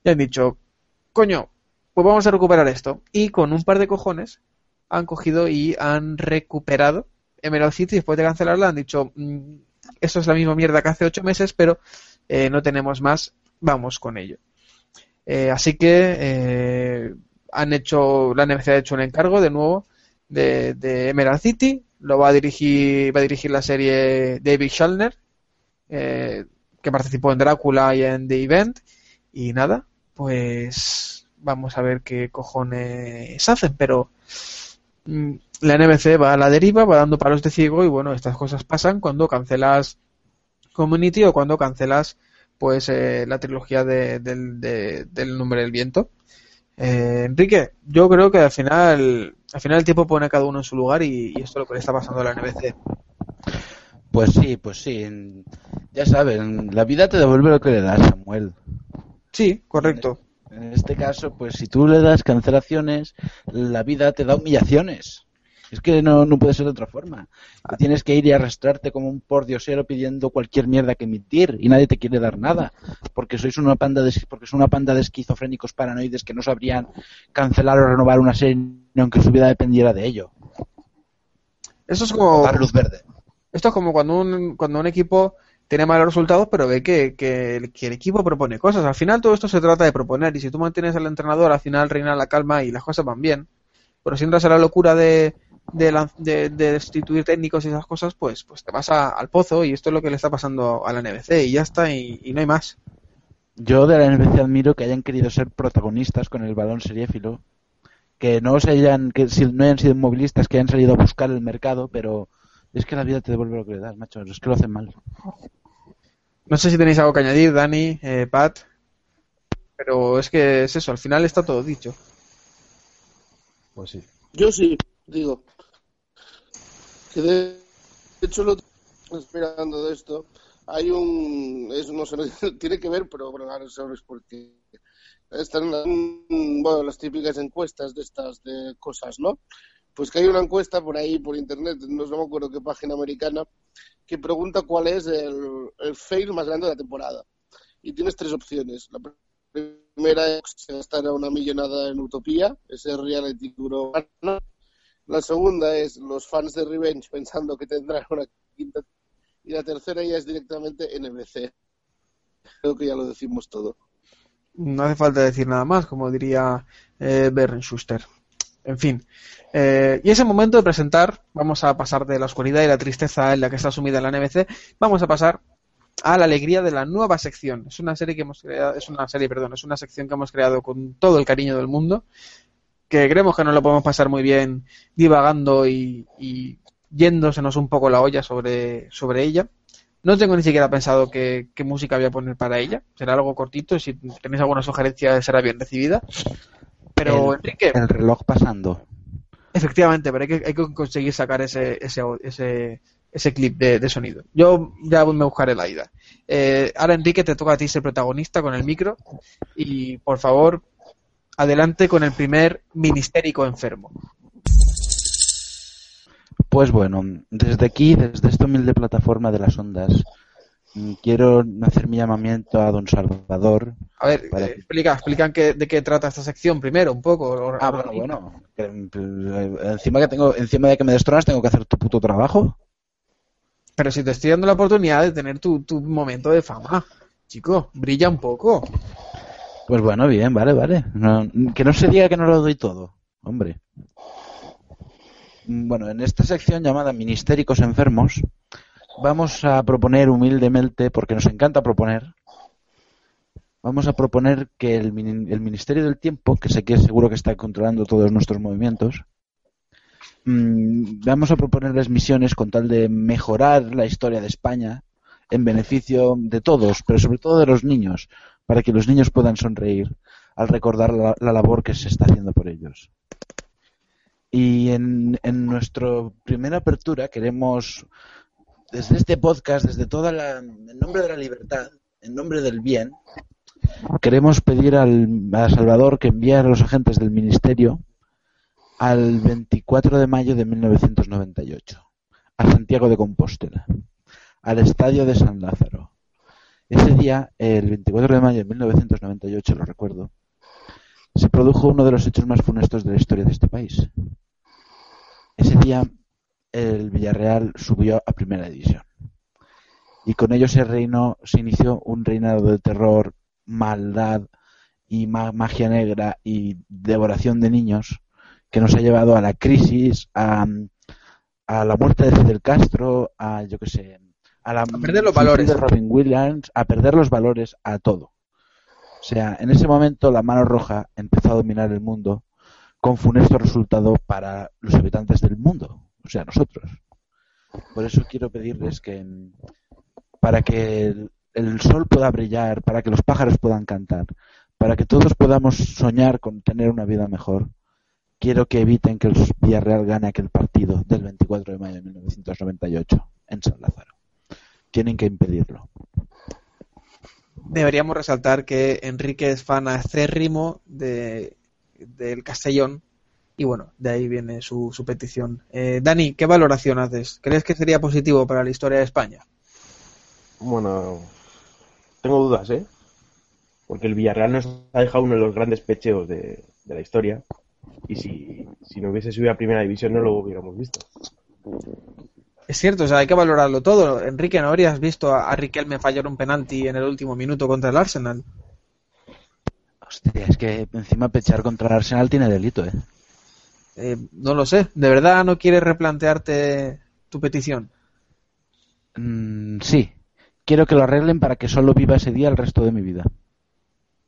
y han dicho, coño, pues vamos a recuperar esto. Y con un par de cojones han cogido y han recuperado Emerald City después de cancelarla, han dicho, "Mm, eso es la misma mierda que hace ocho meses, pero eh, no tenemos más, vamos con ello. Eh, así que eh, han hecho, la NBC ha hecho un encargo de nuevo de, de Emerald City, lo va a dirigir, va a dirigir la serie David Schallner, eh, que participó en Drácula y en The Event, y nada, pues vamos a ver qué cojones hacen, pero mm, la NBC va a la deriva, va dando palos de ciego y bueno, estas cosas pasan cuando cancelas Community o cuando cancelas pues eh, la trilogía de- del, de- del nombre del viento. Eh, Enrique, yo creo que al final, al final el tiempo pone a cada uno en su lugar y, y esto es lo que le está pasando a la NBC. Pues sí, pues sí. Ya saben, la vida te devuelve lo que le das, Samuel. Sí, correcto. En este caso, pues si tú le das cancelaciones, la vida te da humillaciones. Es que no, no puede ser de otra forma. Te tienes que ir y arrastrarte como un pordiosero pidiendo cualquier mierda que emitir y nadie te quiere dar nada. Porque sois una panda de, porque son una panda de esquizofrénicos paranoides que no sabrían cancelar o renovar una serie ni aunque su vida dependiera de ello. Eso es como, Dar luz verde. esto es como cuando un, cuando un equipo tiene malos resultados, pero ve que, que, el, equipo propone cosas. Al final todo esto se trata de proponer y si tú mantienes al entrenador, al final reina la calma y las cosas van bien. Pero si entras a la locura de, de, de, de destituir técnicos y esas cosas, pues, pues te vas al pozo y esto es lo que le está pasando a la NBC y ya está y, no hay más. Yo de la NBC admiro que hayan querido ser protagonistas con el balón seriéfilo, que no se hayan, que no hayan sido inmovilistas, que hayan salido a buscar el mercado, pero es que la vida te devuelve lo que le das, macho, es que lo hacen mal. No sé si tenéis algo que añadir, Dani, eh, Pat, pero es que es eso, al final está todo dicho. Pues sí. Yo sí, digo. Que de hecho lo esperando de esto. Hay un, es, no sé, tiene que ver, pero bueno, ahora sabes por qué. Están, bueno, las típicas encuestas de estas de cosas, ¿no? Pues que hay una encuesta por ahí, por internet, no me acuerdo qué página americana, que pregunta cuál es el, fail más grande de la temporada. y tienes tres opciones. La primera es gastar una millonada en Utopía, ese reality duro. La segunda es los fans de Revenge pensando que tendrán una quinta. Y la tercera ya es directamente NBC. Creo que ya lo decimos todo. No hace falta decir nada más, como diría eh, Schuster. En fin. Eh, y ese momento de presentar, vamos a pasar de la oscuridad y la tristeza en la que está sumida la NBC, vamos a pasar a la alegría de la nueva sección. Es una serie que hemos creado, es una serie, perdón, es una sección que hemos creado con todo el cariño del mundo, que creemos que nos lo podemos pasar muy bien divagando y, y yéndosenos un poco la olla sobre, sobre ella. No tengo ni siquiera pensado qué, música voy a poner para ella. Será algo cortito si tenéis alguna sugerencia será bien recibida. Pero, el, Enrique. El reloj pasando. Efectivamente, pero hay que, hay que conseguir sacar ese, ese, ese, ese clip de, de, sonido. Yo ya me buscaré la ida. Eh, ahora, Enrique, te toca a ti ser protagonista con el micro. Y por favor, adelante con el primer ministérico enfermo. Pues bueno, desde aquí, desde esta humilde plataforma de las ondas, quiero hacer mi llamamiento a don Salvador. A ver, eh, explica, explican que, de qué trata esta sección primero, un poco. Ah, bueno, bueno. Que, eh, encima que tengo, encima de que me destronas, tengo que hacer tu puto trabajo. Pero si te estoy dando la oportunidad de tener tu, tu momento de fama, chico, brilla un poco. Pues bueno, bien, vale, vale. No, que no se diga que no lo doy todo, hombre. Bueno, en esta sección llamada Ministéricos Enfermos, vamos a proponer humildemente, porque nos encanta proponer, vamos a proponer que el, el Ministerio del Tiempo, que sé que seguro que está controlando todos nuestros movimientos, mmm, vamos a proponerles misiones con tal de mejorar la historia de España en beneficio de todos, pero sobre todo de los niños, para que los niños puedan sonreír al recordar la, la labor que se está haciendo por ellos. Y en, en nuestra primera apertura queremos, desde este podcast, desde toda la, en nombre de la libertad, en nombre del bien, queremos pedir al, a Salvador que envíe a los agentes del Ministerio al 24 de mayo de 1998 a Santiago de Compostela, al estadio de San Lázaro. Ese día, el 24 de mayo de 1998, lo recuerdo, se produjo uno de los hechos más funestos de la historia de este país. Ese día el Villarreal subió a primera división. Y con ello se reinó, se inició un reinado de terror, maldad y magia negra y devoración de niños que nos ha llevado a la crisis, a, a la muerte de Fidel Castro, a yo que sé, a, la, a perder los valores. de Robin Williams, a perder los valores, a todo. O sea, en ese momento la mano roja empezó a dominar el mundo con funesto resultado para los habitantes del mundo, o sea, nosotros. Por eso quiero pedirles que para que el, sol pueda brillar, para que los pájaros puedan cantar, para que todos podamos soñar con tener una vida mejor, quiero que eviten que el Villarreal gane aquel partido del 24 de mayo de 1998 en San Lázaro. Tienen que impedirlo. Deberíamos resaltar que Enrique es fan acérrimo de del Castellón y bueno, de ahí viene su, su petición. Eh, Dani, ¿qué valoración haces? ¿Crees que sería positivo para la historia de España? Bueno, tengo dudas, ¿eh? Porque el Villarreal nos ha dejado uno de los grandes pecheos de, de la historia y si, si no hubiese subido a primera división no lo hubiéramos visto. Es cierto, o sea, hay que valorarlo todo. Enrique, ¿no habrías visto a, a Riquelme fallar un penalti en el último minuto contra el Arsenal? Hostia, es que encima pechar contra el Arsenal tiene delito, ¿eh? ¿Eh? No lo sé. ¿De verdad no quieres replantearte tu petición? Mm, sí. Quiero que lo arreglen para que solo viva ese día el resto de mi vida.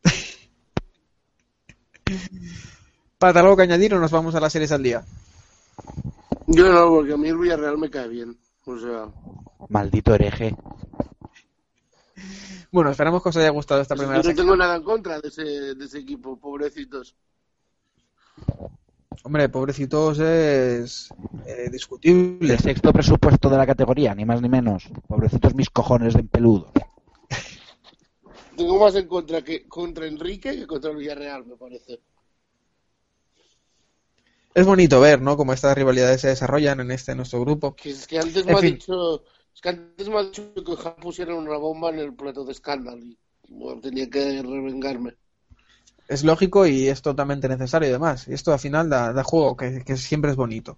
¿Para algo que añadir o nos vamos a las series al día? Yo no, porque a mí el Villarreal me cae bien. O sea... Maldito hereje. Bueno, esperamos que os haya gustado esta primera Yo no sección. tengo nada en contra de ese, de ese equipo, pobrecitos. Hombre, pobrecitos es eh, discutible. El sexto presupuesto de la categoría, ni más ni menos. Pobrecitos mis cojones de peludo. Tengo más en contra que contra Enrique que contra el Villarreal, me parece. Es bonito ver, ¿no? Cómo estas rivalidades se desarrollan en este nuestro grupo. Que es que antes En me ha dicho, es que antes me ha dicho que ojalá pusieran una bomba en el plato de escándalo. Y, bueno, tenía que revengarme. Es lógico y es totalmente necesario y demás. Y esto al final da, da juego, que, que siempre es bonito.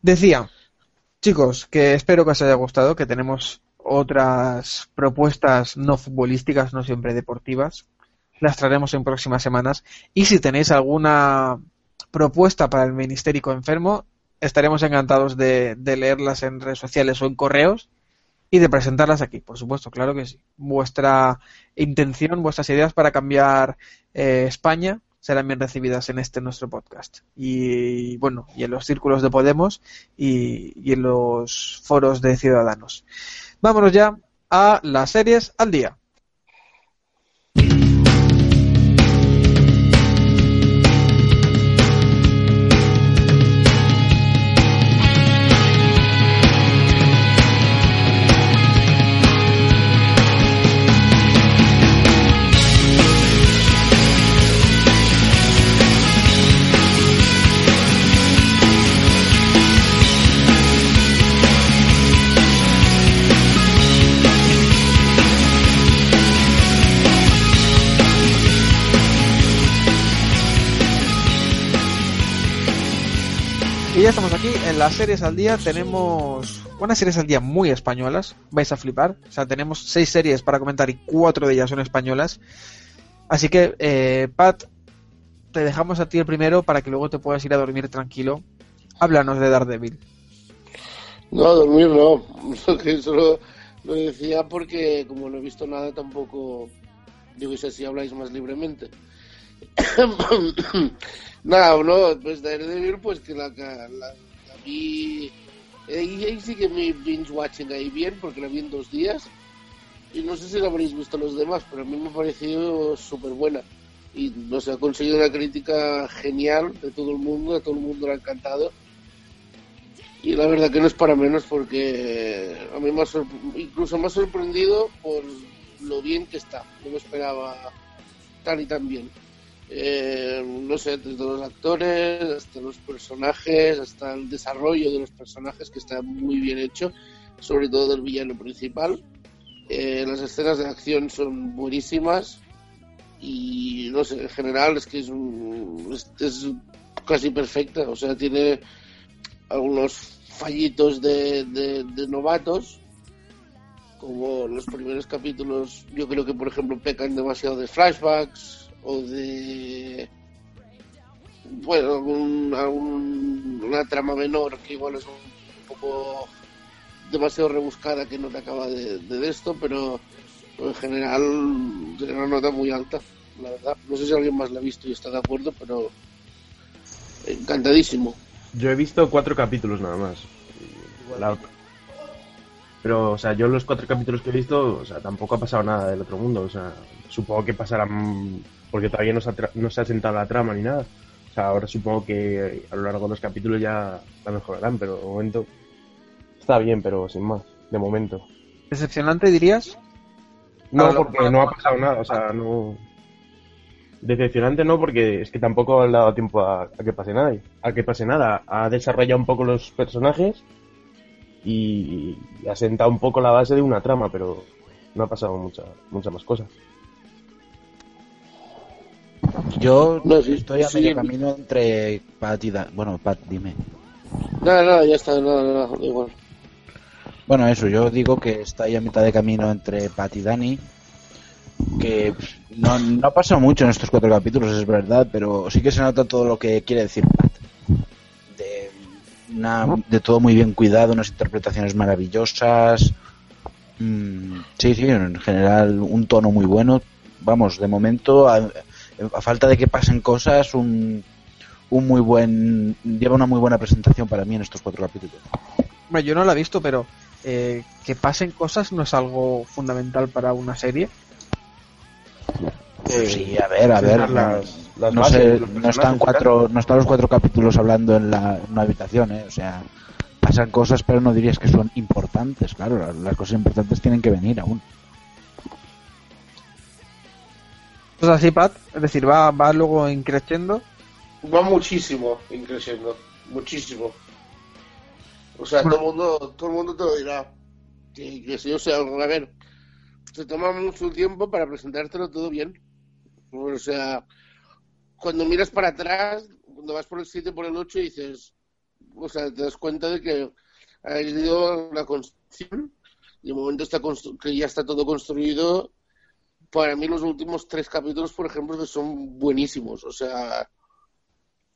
Decía, chicos, que espero que os haya gustado, que tenemos otras propuestas no futbolísticas, no siempre deportivas. Las traeremos en próximas semanas. Y si tenéis alguna propuesta para el Ministérico Enfermo, estaremos encantados de, de leerlas en redes sociales o en correos y de presentarlas aquí, por supuesto, claro que sí. Vuestra intención, vuestras ideas para cambiar eh, España serán bien recibidas en este nuestro podcast. Y bueno, y en los círculos de Podemos y, y en los foros de Ciudadanos. Vámonos ya a las series al día. Estamos aquí en las series al día. Tenemos unas series al día muy españolas. Vais a flipar. O sea, tenemos seis series para comentar y cuatro de ellas son españolas. Así que, eh, Pat, te dejamos a ti el primero para que luego te puedas ir a dormir tranquilo. Háblanos de Daredevil. No, dormir no. Que Solo lo decía porque como no he visto nada tampoco digo sé si habláis más libremente. Nada, no, pues Daredevil pues que la, la, la vi ahí, ahí sí que mi binge watching ahí bien porque la vi en dos días y no sé si la habréis visto los demás, pero a mí me ha parecido súper buena y no sé, ha conseguido una crítica genial de todo el mundo, a todo el mundo le ha encantado y la verdad que no es para menos porque a mí me ha incluso me ha sorprendido por lo bien que está, no me esperaba tan y tan bien. Eh, no sé, desde los actores hasta los personajes, hasta el desarrollo de los personajes que está muy bien hecho, sobre todo del villano principal. Eh, las escenas de acción son buenísimas y no sé, en general es que es, un- es, casi perfecta, o sea, tiene algunos fallitos de, de novatos, como los primeros capítulos, yo creo que por ejemplo pecan demasiado de flashbacks o de bueno algún, algún- una trama menor que igual es un poco demasiado rebuscada que no te acaba de, de esto, pero en general tiene una nota muy alta, la verdad. No sé si alguien más la ha visto y está de acuerdo, pero encantadísimo. Yo he visto cuatro capítulos nada más. La- Pero, o sea, yo los cuatro capítulos que he visto, o sea, tampoco ha pasado nada del otro mundo. O sea, supongo que pasarán porque todavía no se ha, no se ha sentado la trama ni nada. O sea, ahora supongo que a lo largo de los capítulos ya la mejorarán, pero de momento está bien, pero sin más, de momento. ¿Decepcionante dirías? No, porque no ha pasado nada, o sea, no. Decepcionante no, porque es que tampoco ha dado tiempo a, a que pase nada. A que pase nada. Ha desarrollado un poco los personajes y, y ha sentado un poco la base de una trama, pero no ha pasado mucha, mucha más cosas. Yo No, sí, estoy a sí. medio camino entre Pat y Da- Bueno, Pat, dime. Nada, nada, ya está, nada, nada, da igual. Bueno, eso, yo digo que está ahí a mitad de camino entre Pat y Dani. Que no, no ha pasado mucho en estos cuatro capítulos, es verdad, pero sí que se nota todo lo que quiere decir Pat. De, una- de todo muy bien cuidado, unas interpretaciones maravillosas. Mm, sí, sí, en general un tono muy bueno. Vamos, de momento, a, a falta de que pasen cosas, un, un muy buen. lleva una muy buena presentación para mí en estos cuatro capítulos. Hombre, yo no la he visto, pero eh, que pasen cosas no es algo fundamental para una serie. Sí, a ver, a ver. no- las- las no, bases sé, no están cuatro, no están los cuatro capítulos hablando en, la, en una habitación, ¿eh? O sea, pasan cosas, pero no dirías que son importantes. Claro, las, las cosas importantes tienen que venir aún. ¿Es así, Pat? Es decir, va, va luego increciendo. Va muchísimo increciendo, muchísimo. O sea, todo el mundo, todo el mundo te lo dirá. Que, si, o sea, a ver, se toma mucho tiempo para presentártelo todo bien. O sea, cuando miras para atrás, cuando vas por el 7, por el 8, dices, o sea, te das cuenta de que ha ido la construcción y el momento está que ya está todo construido. Para mí los últimos tres capítulos, por ejemplo, que son buenísimos. O sea,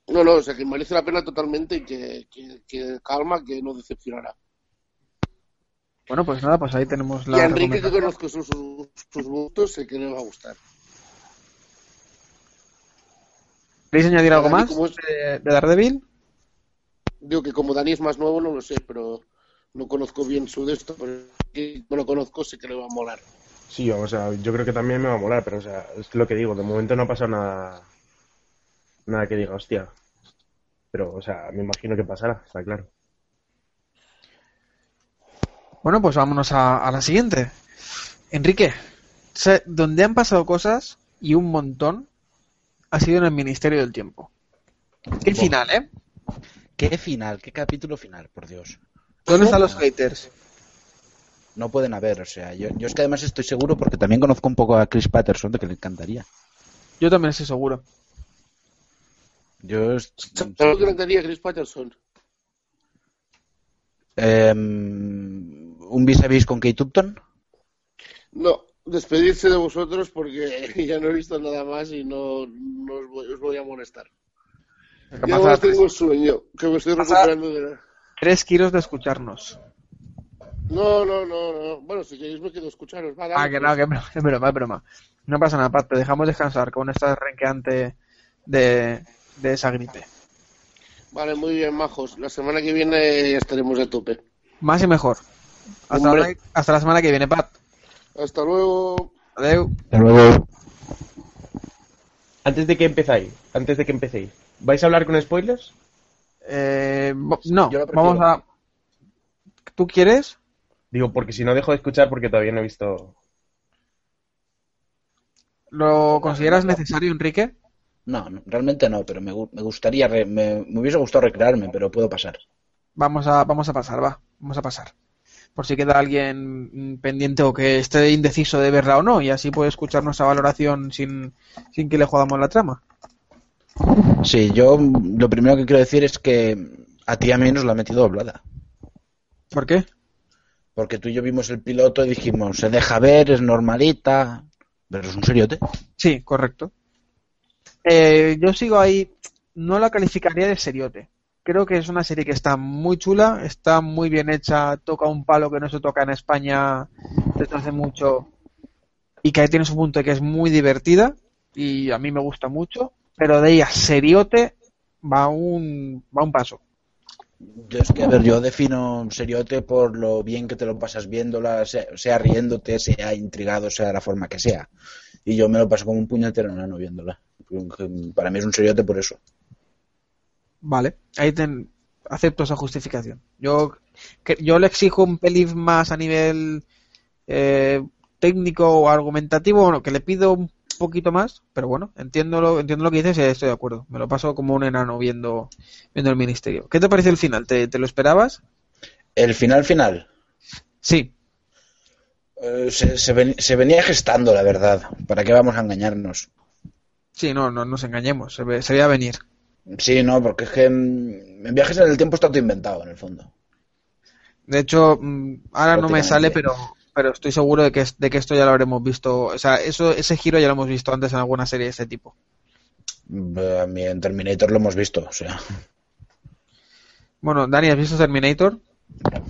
no, no, o sea, que merece la pena totalmente y que, que, que calma, que no decepcionará. Bueno, pues nada, pues ahí tenemos Y la a Enrique, que conozco sus, sus, gustos, sé que le va a gustar. ¿Queréis añadir algo Dani, más ¿cómo es? de, de Daredevil? Digo que como Dani es más nuevo, no lo sé, pero no conozco bien su de esto, pero no lo conozco, sé que le va a molar. Sí, o sea, yo creo que también me va a molar, pero o sea, es lo que digo, de momento no ha pasado nada, nada que diga, hostia. Pero, o sea, me imagino que pasará, está claro. Bueno, pues vámonos a, a la siguiente. Enrique, sé- donde han pasado cosas y un montón ha sido en el Ministerio del Tiempo. Qué final, ¿eh? ¿Qué final? ¿Qué capítulo final? Por Dios. ¿Dónde están los haters? No pueden haber, o sea, yo, yo es que además estoy seguro porque también conozco un poco a Chris Patterson de que le encantaría. Yo también estoy seguro. Yo es- ¿Sabes lo que le Chris Patterson? Em, un vis a vis con Kate Upton. No, despedirse de vosotros porque ya no he visto nada más y no, no os, voy, os voy a molestar. ¿Qué Ya no tengo sueño, que me estoy recuperando de la... Tres kilos de escucharnos. No, no, no, no. Bueno, si queréis me quedo escucharos. Va, dale, Ah, que pues. no, que es broma, es broma, es broma. No pasa nada, Pat, te dejamos descansar con esta renqueante de, de esa gripe. Vale, muy bien, majos. La semana que viene ya estaremos a tope. Más y mejor. Hasta, la, hasta la semana que viene, Pat. Hasta luego. Adeu. Hasta luego. Antes de que empezáis, antes de que empecéis, ¿vais a hablar con spoilers? Eh, no, vamos a... ¿Tú quieres? Digo, porque si no dejo de escuchar porque todavía no he visto... ¿Lo consideras necesario, Enrique? No, no, realmente no, pero me, me gustaría, re- me, me hubiese gustado recrearme, pero puedo pasar. Vamos a, vamos a pasar, va. Vamos a pasar. Por si queda alguien pendiente o que esté indeciso de verla o no, y así puede escuchar nuestra valoración sin, sin que le jodamos la trama. Sí, yo lo primero que quiero decir es que a ti a mí nos la ha metido doblada. ¿Por qué? Porque tú y yo vimos el piloto y dijimos, se deja ver, es normalita, pero es un seriote. Sí, correcto. Eh, yo sigo ahí, no la calificaría de seriote. Creo que es una serie que está muy chula, está muy bien hecha, toca un palo que no se toca en España desde hace mucho y que ahí tiene su punto de que es muy divertida y a mí me gusta mucho, pero de ella seriote va un, va un paso. Yo es que, a ver, yo defino un seriote por lo bien que te lo pasas viéndola, sea, sea riéndote, sea intrigado, sea la forma que sea. Y yo me lo paso como un puñetero enano viéndola. Para mí es un seriote por eso. Vale, ahí acepto esa justificación. Yo, que- yo le exijo un pelín más a nivel eh, técnico o argumentativo, bueno, que le pido un poquito más, pero bueno, entiendo lo, entiendo lo que dices y estoy de acuerdo. Me lo paso como un enano viendo, viendo el ministerio. ¿Qué te parece el final? ¿Te, te lo esperabas? El final final. Sí, eh, se, se ven- se venía gestando, la verdad. ¿Para qué vamos a engañarnos? sí, no, no nos engañemos, se, ve- se veía venir. Sí, no, porque es que mm, en viajes en el tiempo está todo inventado, en el fondo. De hecho, mm, ahora no me sale, pero, pero estoy seguro de que, de que esto ya lo habremos visto. O sea, eso, ese giro ya lo hemos visto antes en alguna serie de este tipo. Eh, A mí en Terminator lo hemos visto, o sea. Bueno, Dani, ¿has visto Terminator? No,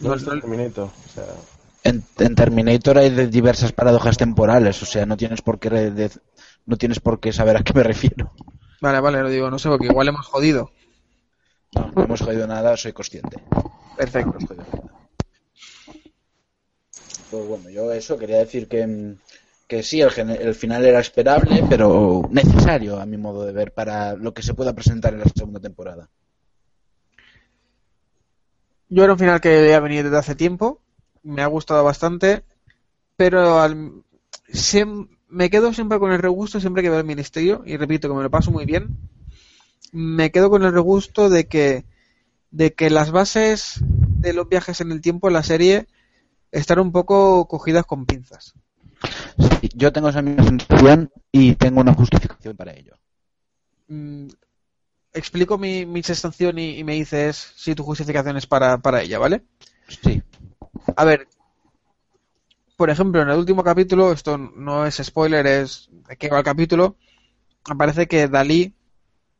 No, he visto no- Terminator, o sea, En, en Terminator hay de diversas paradojas temporales, o sea, no tienes por qué de- no tienes por qué saber a qué me refiero. Vale, vale, lo digo, no sé, porque igual hemos jodido. No, no hemos jodido nada, soy consciente. Perfecto. No. Pues bueno, yo eso quería decir que, mm, que sí, el, el final era esperable, pero necesario a mi modo de ver para lo que se pueda presentar en la segunda temporada. Yo era un final que ha venido desde hace tiempo, me ha gustado bastante, pero al- me quedo siempre con el regusto siempre que veo el ministerio, y repito que me lo paso muy bien, me quedo con el regusto de que, de que las bases de los viajes en el tiempo en la serie estar un poco cogidas con pinzas. Sí, yo tengo esa misma sensación y tengo una justificación para ello. Mm, explico mi, mi sensación y, y me dices si tu justificación es para, para ella, ¿vale? Sí. A ver, por ejemplo, en el último capítulo, esto no es spoiler, es qué va el capítulo, aparece que Dalí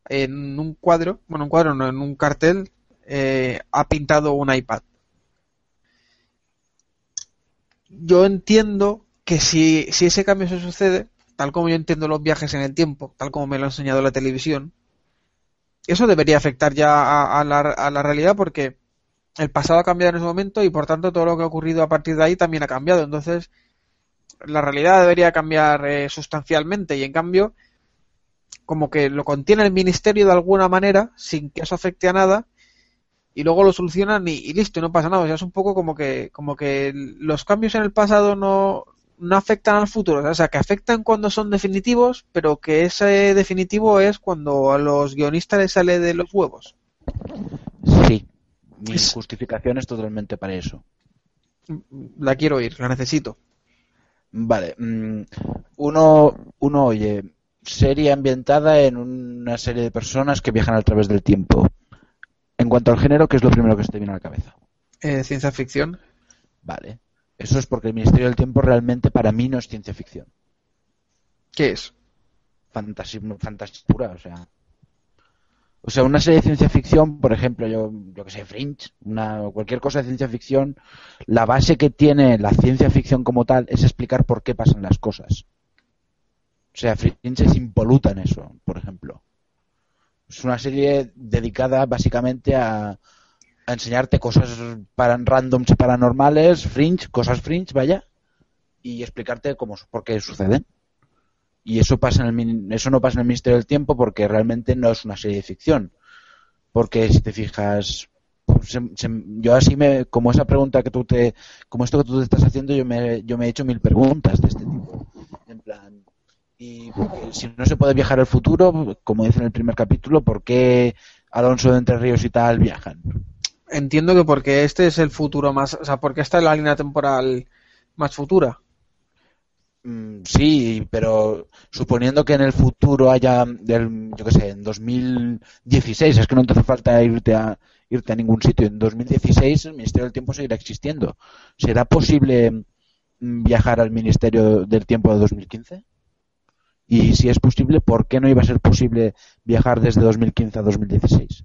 en un cuadro, bueno, un cuadro no, en un cartel, eh, ha pintado un iPad. Yo entiendo que si, ese cambio se sucede, tal como yo entiendo los viajes en el tiempo, tal como me lo ha enseñado la televisión, eso debería afectar ya a, a la, a la realidad porque el pasado ha cambiado en ese momento y por tanto todo lo que ha ocurrido a partir de ahí también ha cambiado. Entonces, la realidad debería cambiar eh, sustancialmente y en cambio, como que lo contiene el ministerio de alguna manera sin que eso afecte a nada y luego lo solucionan y, y listo, y no pasa nada. O sea, es un poco como que, como que los cambios en el pasado no, no afectan al futuro. O sea, que afectan cuando son definitivos, pero que ese definitivo es cuando a los guionistas les sale de los huevos. Sí. Mi justificación es totalmente para eso. La quiero oír, la necesito. Vale. mm, Uno, uno oye, serie ambientada en una serie de personas que viajan a través del tiempo. En cuanto al género, ¿qué es lo primero que se te viene a la cabeza? Eh, ciencia ficción. Vale. Eso es porque el Ministerio del Tiempo realmente para mí no es ciencia ficción. ¿Qué es? Fantasía, fantasía pura, o sea. O sea, una serie de ciencia ficción, por ejemplo, yo, yo que sé, Fringe, una, cualquier cosa de ciencia ficción, la base que tiene la ciencia ficción como tal es explicar por qué pasan las cosas. O sea, Fringe es impoluta en eso, por ejemplo. Es una serie dedicada básicamente a, a enseñarte cosas para, randoms paranormales, Fringe, cosas Fringe, vaya, y explicarte cómo, por qué suceden. Y eso pasa en el, eso no pasa en el Ministerio del Tiempo porque realmente no es una serie de ficción. Porque si te fijas, pues, se- se- yo así me, como esa pregunta que tú te, como esto que tú te estás haciendo, yo me, yo me he hecho mil preguntas de este tipo. En plan, y porque si no se puede viajar al futuro, como dice en el primer capítulo, ¿por qué Alonso de Entre Ríos y tal viajan? Entiendo que porque este es el futuro más, o sea, porque esta es la línea temporal más futura. Mm, Sí, pero suponiendo que en el futuro haya, del, yo qué sé, en 2016, es que no te hace falta irte a, irte a ningún sitio. En 2016 el Ministerio del Tiempo seguirá existiendo. ¿Será posible mm, viajar al Ministerio del Tiempo de 2015? Y si es posible, ¿por qué no iba a ser posible viajar desde 2015 a 2016?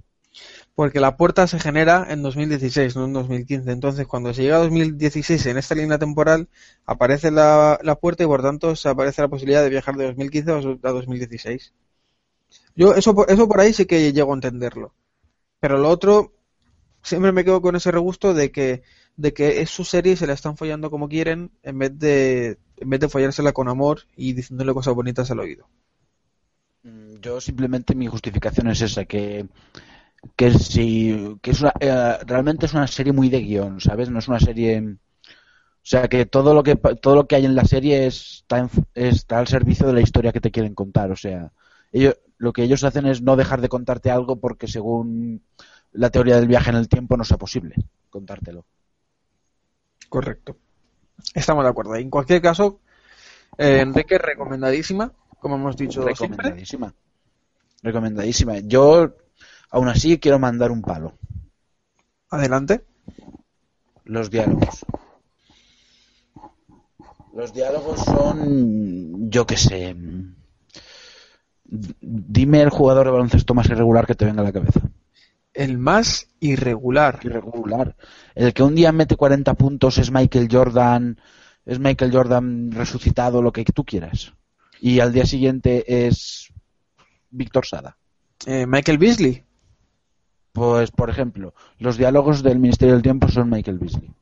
Porque la puerta se genera en 2016, no en 2015. Entonces, cuando se llega a 2016 en esta línea temporal, aparece la, la puerta y por tanto se aparece la posibilidad de viajar de 2015 a 2016. Yo eso, eso por ahí sí que llego a entenderlo. Pero lo otro, siempre me quedo con ese regusto de que, de que es su serie y se la están follando como quieren en vez de, en vez de follársela con amor y diciéndole cosas bonitas al oído. Mm, Yo simplemente mi justificación es esa, que, que si que es una, eh, realmente es una serie muy de guion, ¿sabes? No es una serie... O sea, que todo lo que todo lo que hay en la serie está, en- está al servicio de la historia que te quieren contar. O sea, ellos, lo que ellos hacen es no dejar de contarte algo porque según la teoría del viaje en el tiempo no sea posible contártelo. Correcto. Estamos de acuerdo. En cualquier caso, eh, Enrique, recomendadísima, como hemos dicho siempre. Recomendadísima. Recomendadísima. Yo, aún así, quiero mandar un palo. Adelante. Los diálogos. Los diálogos son, yo qué sé. Dime el jugador de baloncesto más irregular que te venga a la cabeza. El más irregular. Irregular. El que un día mete 40 puntos es Michael Jordan, es Michael Jordan resucitado, lo que tú quieras. Y al día siguiente es Víctor Sada. Eh, Michael Beasley. Pues, por ejemplo, los diálogos del Ministerio del Tiempo son Michael Beasley.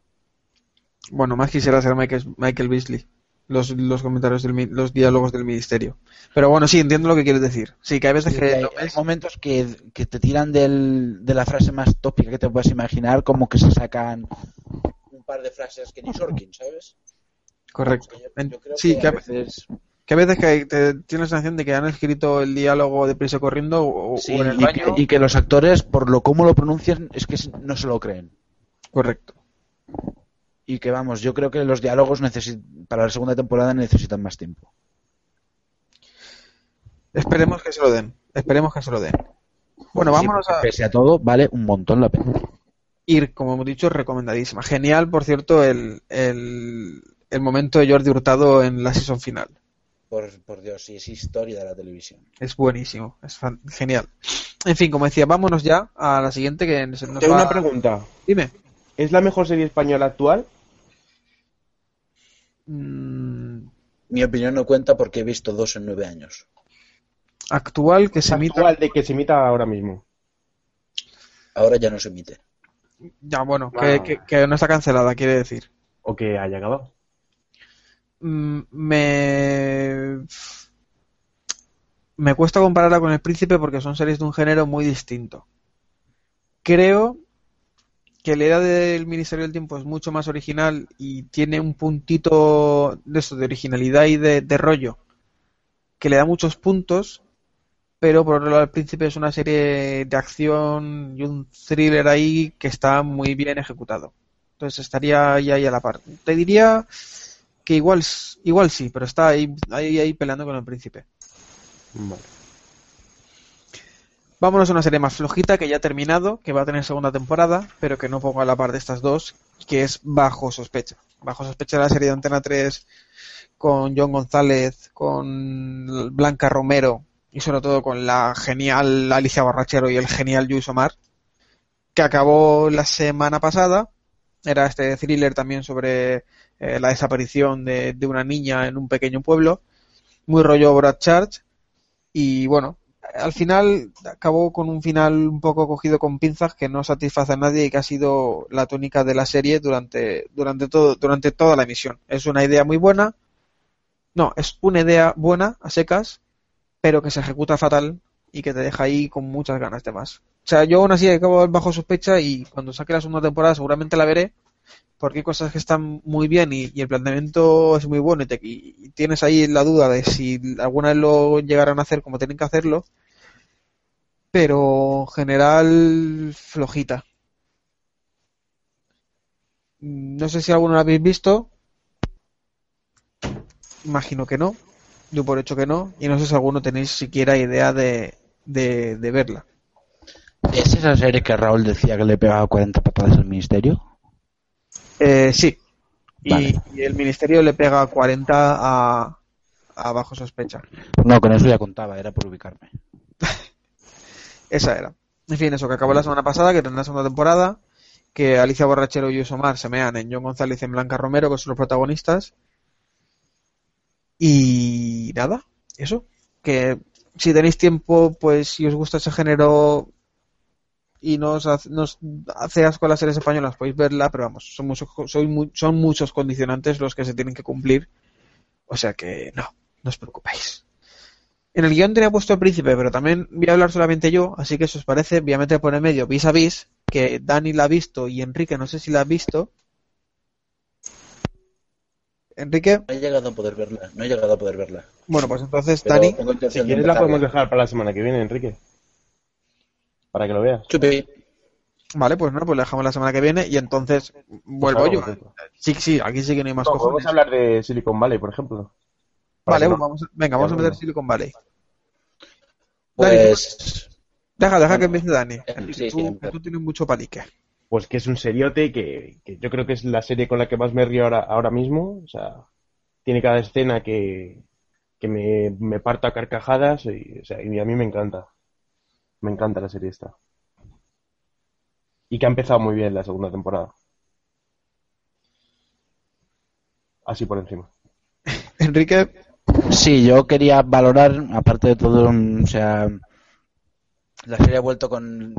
Bueno, más quisiera ser Michael, Michael Beasley. Los, los comentarios, del, los diálogos del ministerio. Pero bueno, sí, entiendo lo que quieres decir. Sí, que hay veces Sí, que hay, momentos que, que te tiran del, de la frase más tópica que te puedas imaginar, como que se sacan un par de frases que ni Sorkin, ¿sabes? Correcto. Yo- En- yo creo sí, que que a veces... que a veces que te, tienes la sensación de que han escrito el diálogo de prisa corriendo o, en el y, baño. que, y que los actores, por lo cómo lo pronuncian, es que no se lo creen. Correcto. Y que vamos, yo creo que los diálogos para la segunda temporada necesitan más tiempo. Esperemos que se lo den. Esperemos que se lo den. Bueno, Sí, vámonos a Pese a todo, vale un montón la pena. ir, como hemos dicho, recomendadísima. Genial, por cierto, el, el, el momento de Jordi Hurtado en la season final. Por, por Dios, sí, es historia de la televisión. Es buenísimo, es fan- genial. En fin, como decía, vámonos ya a la siguiente que nos Tengo va- una pregunta. Dime. ¿Es la mejor serie española actual? Mm, Mi opinión no cuenta porque he visto dos en nueve años. actual que se emita. Actual de que se emita ahora mismo. Ahora ya no se emite. Ya, bueno, Ah. que, que- que no está cancelada, quiere decir. O que haya acabado. Mm, Me. Me cuesta compararla con El Príncipe porque son series de un género muy distinto. Creo que la idea del Ministerio del Tiempo es mucho más original y tiene un puntito de eso, de originalidad y de, rollo, que le da muchos puntos, pero por otro lado El Príncipe es una serie de acción y un thriller ahí que está muy bien ejecutado. Entonces estaría ahí, ahí a la par. Te diría que igual, igual sí, pero está ahí, ahí, ahí peleando con El Príncipe. Vámonos a una serie más flojita que ya ha terminado, que va a tener segunda temporada, pero que no pongo a la par de estas dos, que es Bajo Sospecha. Bajo Sospecha la serie de Antena 3 con John González, con Blanca Romero y sobre todo con la genial Alicia Borrachero y el genial Luis Omar, que acabó la semana pasada. Era este thriller también sobre eh, la desaparición de, una niña en un pequeño pueblo. Muy rollo Brad Church. Y bueno, al final acabó con un final un poco cogido con pinzas que no satisface a nadie y que ha sido la tónica de la serie durante, durante, todo, durante toda la emisión. Es una idea muy buena. No, es una idea buena, a secas, pero que se ejecuta fatal y que te deja ahí con muchas ganas de más. O sea, yo aún así acabo bajo sospecha y cuando saque la segunda temporada seguramente la veré porque hay cosas que están muy bien y, el planteamiento es muy bueno y, te- tienes ahí la duda de si alguna vez lo llegarán a hacer como tienen que hacerlo, pero en general flojita. No sé si alguno lo habéis visto. Imagino que no. Yo por hecho que no. Y no sé si alguno tenéis siquiera idea de, de, de verla. ¿Es esa serie que Raúl decía que le pegaba 40 patadas al ministerio? Eh, sí. Y, el ministerio le pega 40 a, a bajo sospecha. No, con eso ya contaba, era por ubicarme. Esa era. En fin, eso que acabó la semana pasada, que tendrá segunda temporada, que Alicia Borrachero y Usomar se mean en John González y en Blanca Romero, que son los protagonistas. Y nada, eso. Que si tenéis tiempo, pues si os gusta ese género y nos, hace- nos hace asco las series españolas, podéis verla, pero vamos, son muchos, soy mu- son muchos condicionantes los que se tienen que cumplir. O sea que no, no os preocupéis. En el guion tenía puesto el príncipe, pero también voy a hablar solamente yo, así que si os parece, voy a meter por el medio vis a vis, que Dani la ha visto y Enrique no sé si la ha visto. Enrique, No he llegado a poder verla, no he llegado a poder verla. bueno, pues entonces Pero Dani, Si quieres la podemos dejar para la semana que viene, Enrique. Para que lo veas. Chupi. vale, pues no, pues la dejamos la semana que viene y entonces vuelvo Pues yo. Sí, sí, aquí sí que no hay más No, cojones. podemos hablar de Silicon Valley, por ejemplo. Vale, pues no- vamos, a- venga, vamos a meter. Silicon Valley. Dani, Pues Deja, deja que empiece Dani. sí, tú, sí, tienes mucho palique. Pues que es un seriote que, que yo creo que es la serie con la que más me río ahora, ahora mismo. O sea, tiene cada escena que, que me, me parto a carcajadas y, o sea, y a mí me encanta. Me encanta la serie esta. Y que ha empezado muy bien la segunda temporada. Así por encima. Enrique, Sí, yo quería valorar, aparte de todo, o sea, la serie ha vuelto con,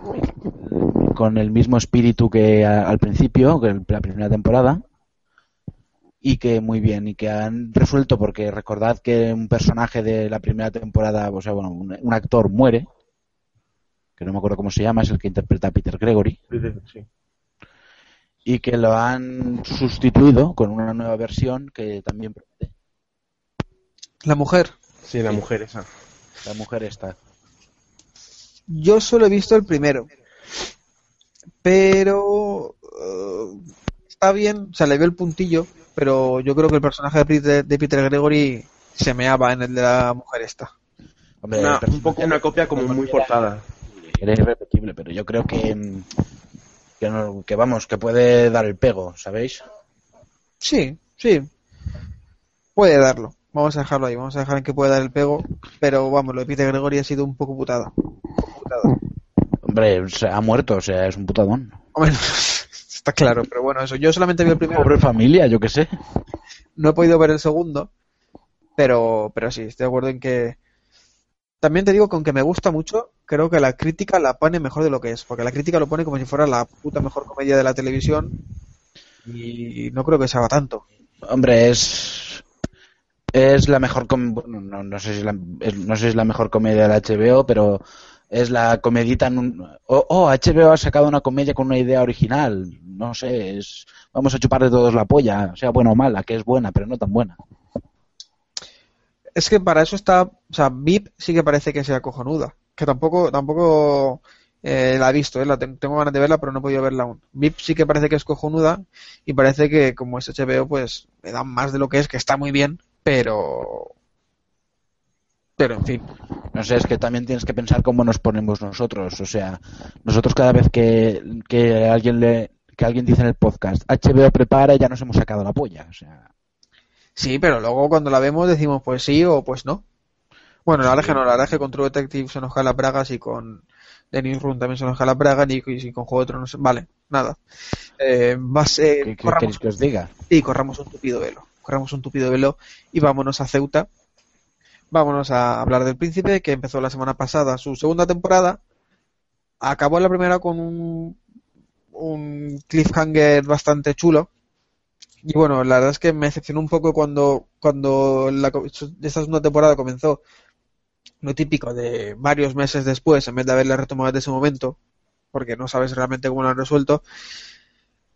con el mismo espíritu que a- al principio, que la primera temporada, y que muy bien, y que han resuelto, porque recordad que un personaje de la primera temporada, o sea, bueno, un, un actor muere, que no me acuerdo cómo se llama, es el que interpreta a Peter Gregory, Sí. y que lo han sustituido con una nueva versión que también promete. la mujer. Sí, la mujer esa. La mujer está. Yo solo he visto el primero. Pero. eh, está bien, o sea, le veo el puntillo, pero yo creo que el personaje de Peter, de Peter Gregory se meaba en el de la mujer esta. Hombre, Una- un poco una copia como muy forzada. Era irrepetible, pero yo creo que, que, no- que vamos, que puede dar el pego, ¿sabéis? Sí, sí. Puede darlo. Vamos a dejarlo ahí, vamos a dejar en que puede dar el pego, pero vamos, lo de Peter Gregory ha sido un poco putada. Un poco putada. Hombre, se ha muerto, o sea, es un putadón. Hombre, está claro, pero bueno, eso. Yo solamente vi el primero. Pobre familia, yo qué sé. No he podido ver el segundo, pero, pero sí, estoy de acuerdo en que. También te digo que me gusta mucho, creo que la crítica la pone mejor de lo que es, porque la crítica lo pone como si fuera la puta mejor comedia de la televisión y no creo que se haga tanto. Hombre, es es la mejor com- bueno, no, no sé si la, es- no sé si es la mejor comedia de la HBO, pero es la comedita en un oh, oh, HBO ha sacado una comedia con una idea original. No sé, es vamos a chuparle todos la polla, sea buena o mala, que es buena, pero no tan buena. Es que para eso está, o sea, VIP sí que parece que sea cojonuda, que tampoco, tampoco eh, la he visto, eh, la ten- tengo ganas de verla, pero no he podido verla aún. VIP sí que parece que es cojonuda y parece que como es HBO, pues le dan más de lo que es, que está muy bien, pero, pero en fin. No sé, es que también tienes que pensar cómo nos ponemos nosotros. O sea, nosotros cada vez que, que alguien le que alguien dice en el podcast HBO prepara ya nos hemos sacado la polla. O sea, Sí, pero luego cuando la vemos decimos pues sí o pues no. Bueno, la verdad es que no, la verdad es que con True Detective se nos cae las bragas y con The Newsroom también se nos cae las bragas y, y con Juego de Tronos, vale, nada. Eh, a ser, ¿qué, corramos- que os diga? y corramos un tupido velo. Corramos un tupido velo y vámonos a Ceuta. Vámonos a hablar del príncipe que empezó la semana pasada su segunda temporada. Acabó la primera con un, un cliffhanger bastante chulo. Y bueno, la verdad es que me decepcionó un poco cuando, cuando esta segunda temporada comenzó. Lo típico de varios meses después, en vez de haberla retomado desde ese momento, porque no sabes realmente cómo lo han resuelto.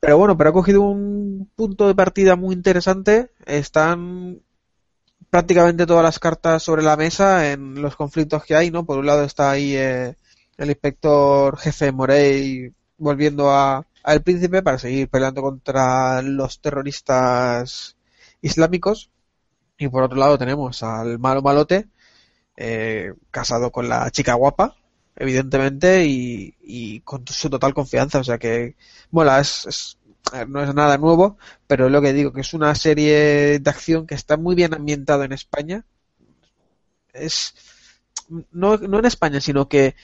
Pero bueno, pero ha cogido un punto de partida muy interesante. Están prácticamente todas las cartas sobre la mesa en los conflictos que hay, ¿no? Por un lado está ahí eh, el inspector jefe Morey volviendo a, a El Príncipe para seguir peleando contra los terroristas islámicos. Y por otro lado tenemos al malo malote, eh, casado con la chica guapa, evidentemente, y, y con su total confianza. O sea que, mola, es, es- ver, no es nada nuevo, pero lo que digo, que es una serie de acción que está muy bien ambientada en España. Es, no, no en España, sino que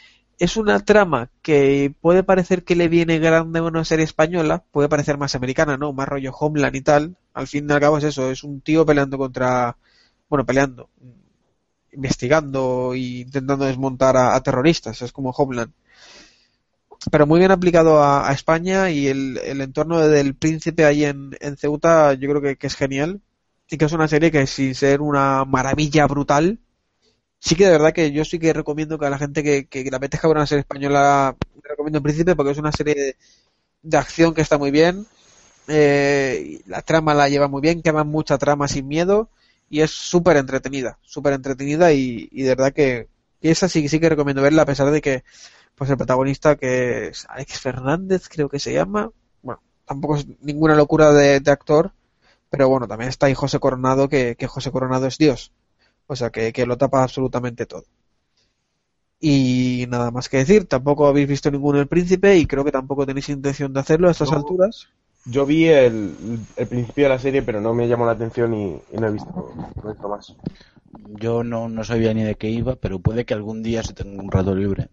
es una trama que puede parecer que le viene grande a una serie española, puede parecer más americana, ¿no? Más rollo Homeland y tal. Al fin y al cabo es eso, es un tío peleando contra, bueno, peleando, investigando e intentando desmontar a, terroristas, es como Homeland. Pero muy bien aplicado a, España y el, entorno del príncipe ahí en, Ceuta yo creo que es genial y que es una serie que sin ser una maravilla brutal, sí que de verdad que yo sí que recomiendo que a la gente que, que le apetezca ver una serie española, recomiendo El Príncipe porque es una serie de, acción que está muy bien, eh, la trama la lleva muy bien, quema mucha trama sin miedo y es súper entretenida, súper entretenida y, de verdad que y esa sí, sí que recomiendo verla a pesar de que pues el protagonista que es Alex Fernández creo que se llama, bueno, tampoco es ninguna locura de, de actor, pero bueno, también está ahí José Coronado que, que José Coronado es Dios. O sea, que, que lo tapa absolutamente todo. Y nada más que decir, tampoco habéis visto ninguno El Príncipe y creo que tampoco tenéis intención de hacerlo a estas No. alturas. Yo vi el, el principio de la serie, pero no me llamó la atención y, y no he visto, no he visto más. Yo no, no sabía ni de qué iba, pero puede que algún día se tenga un rato libre.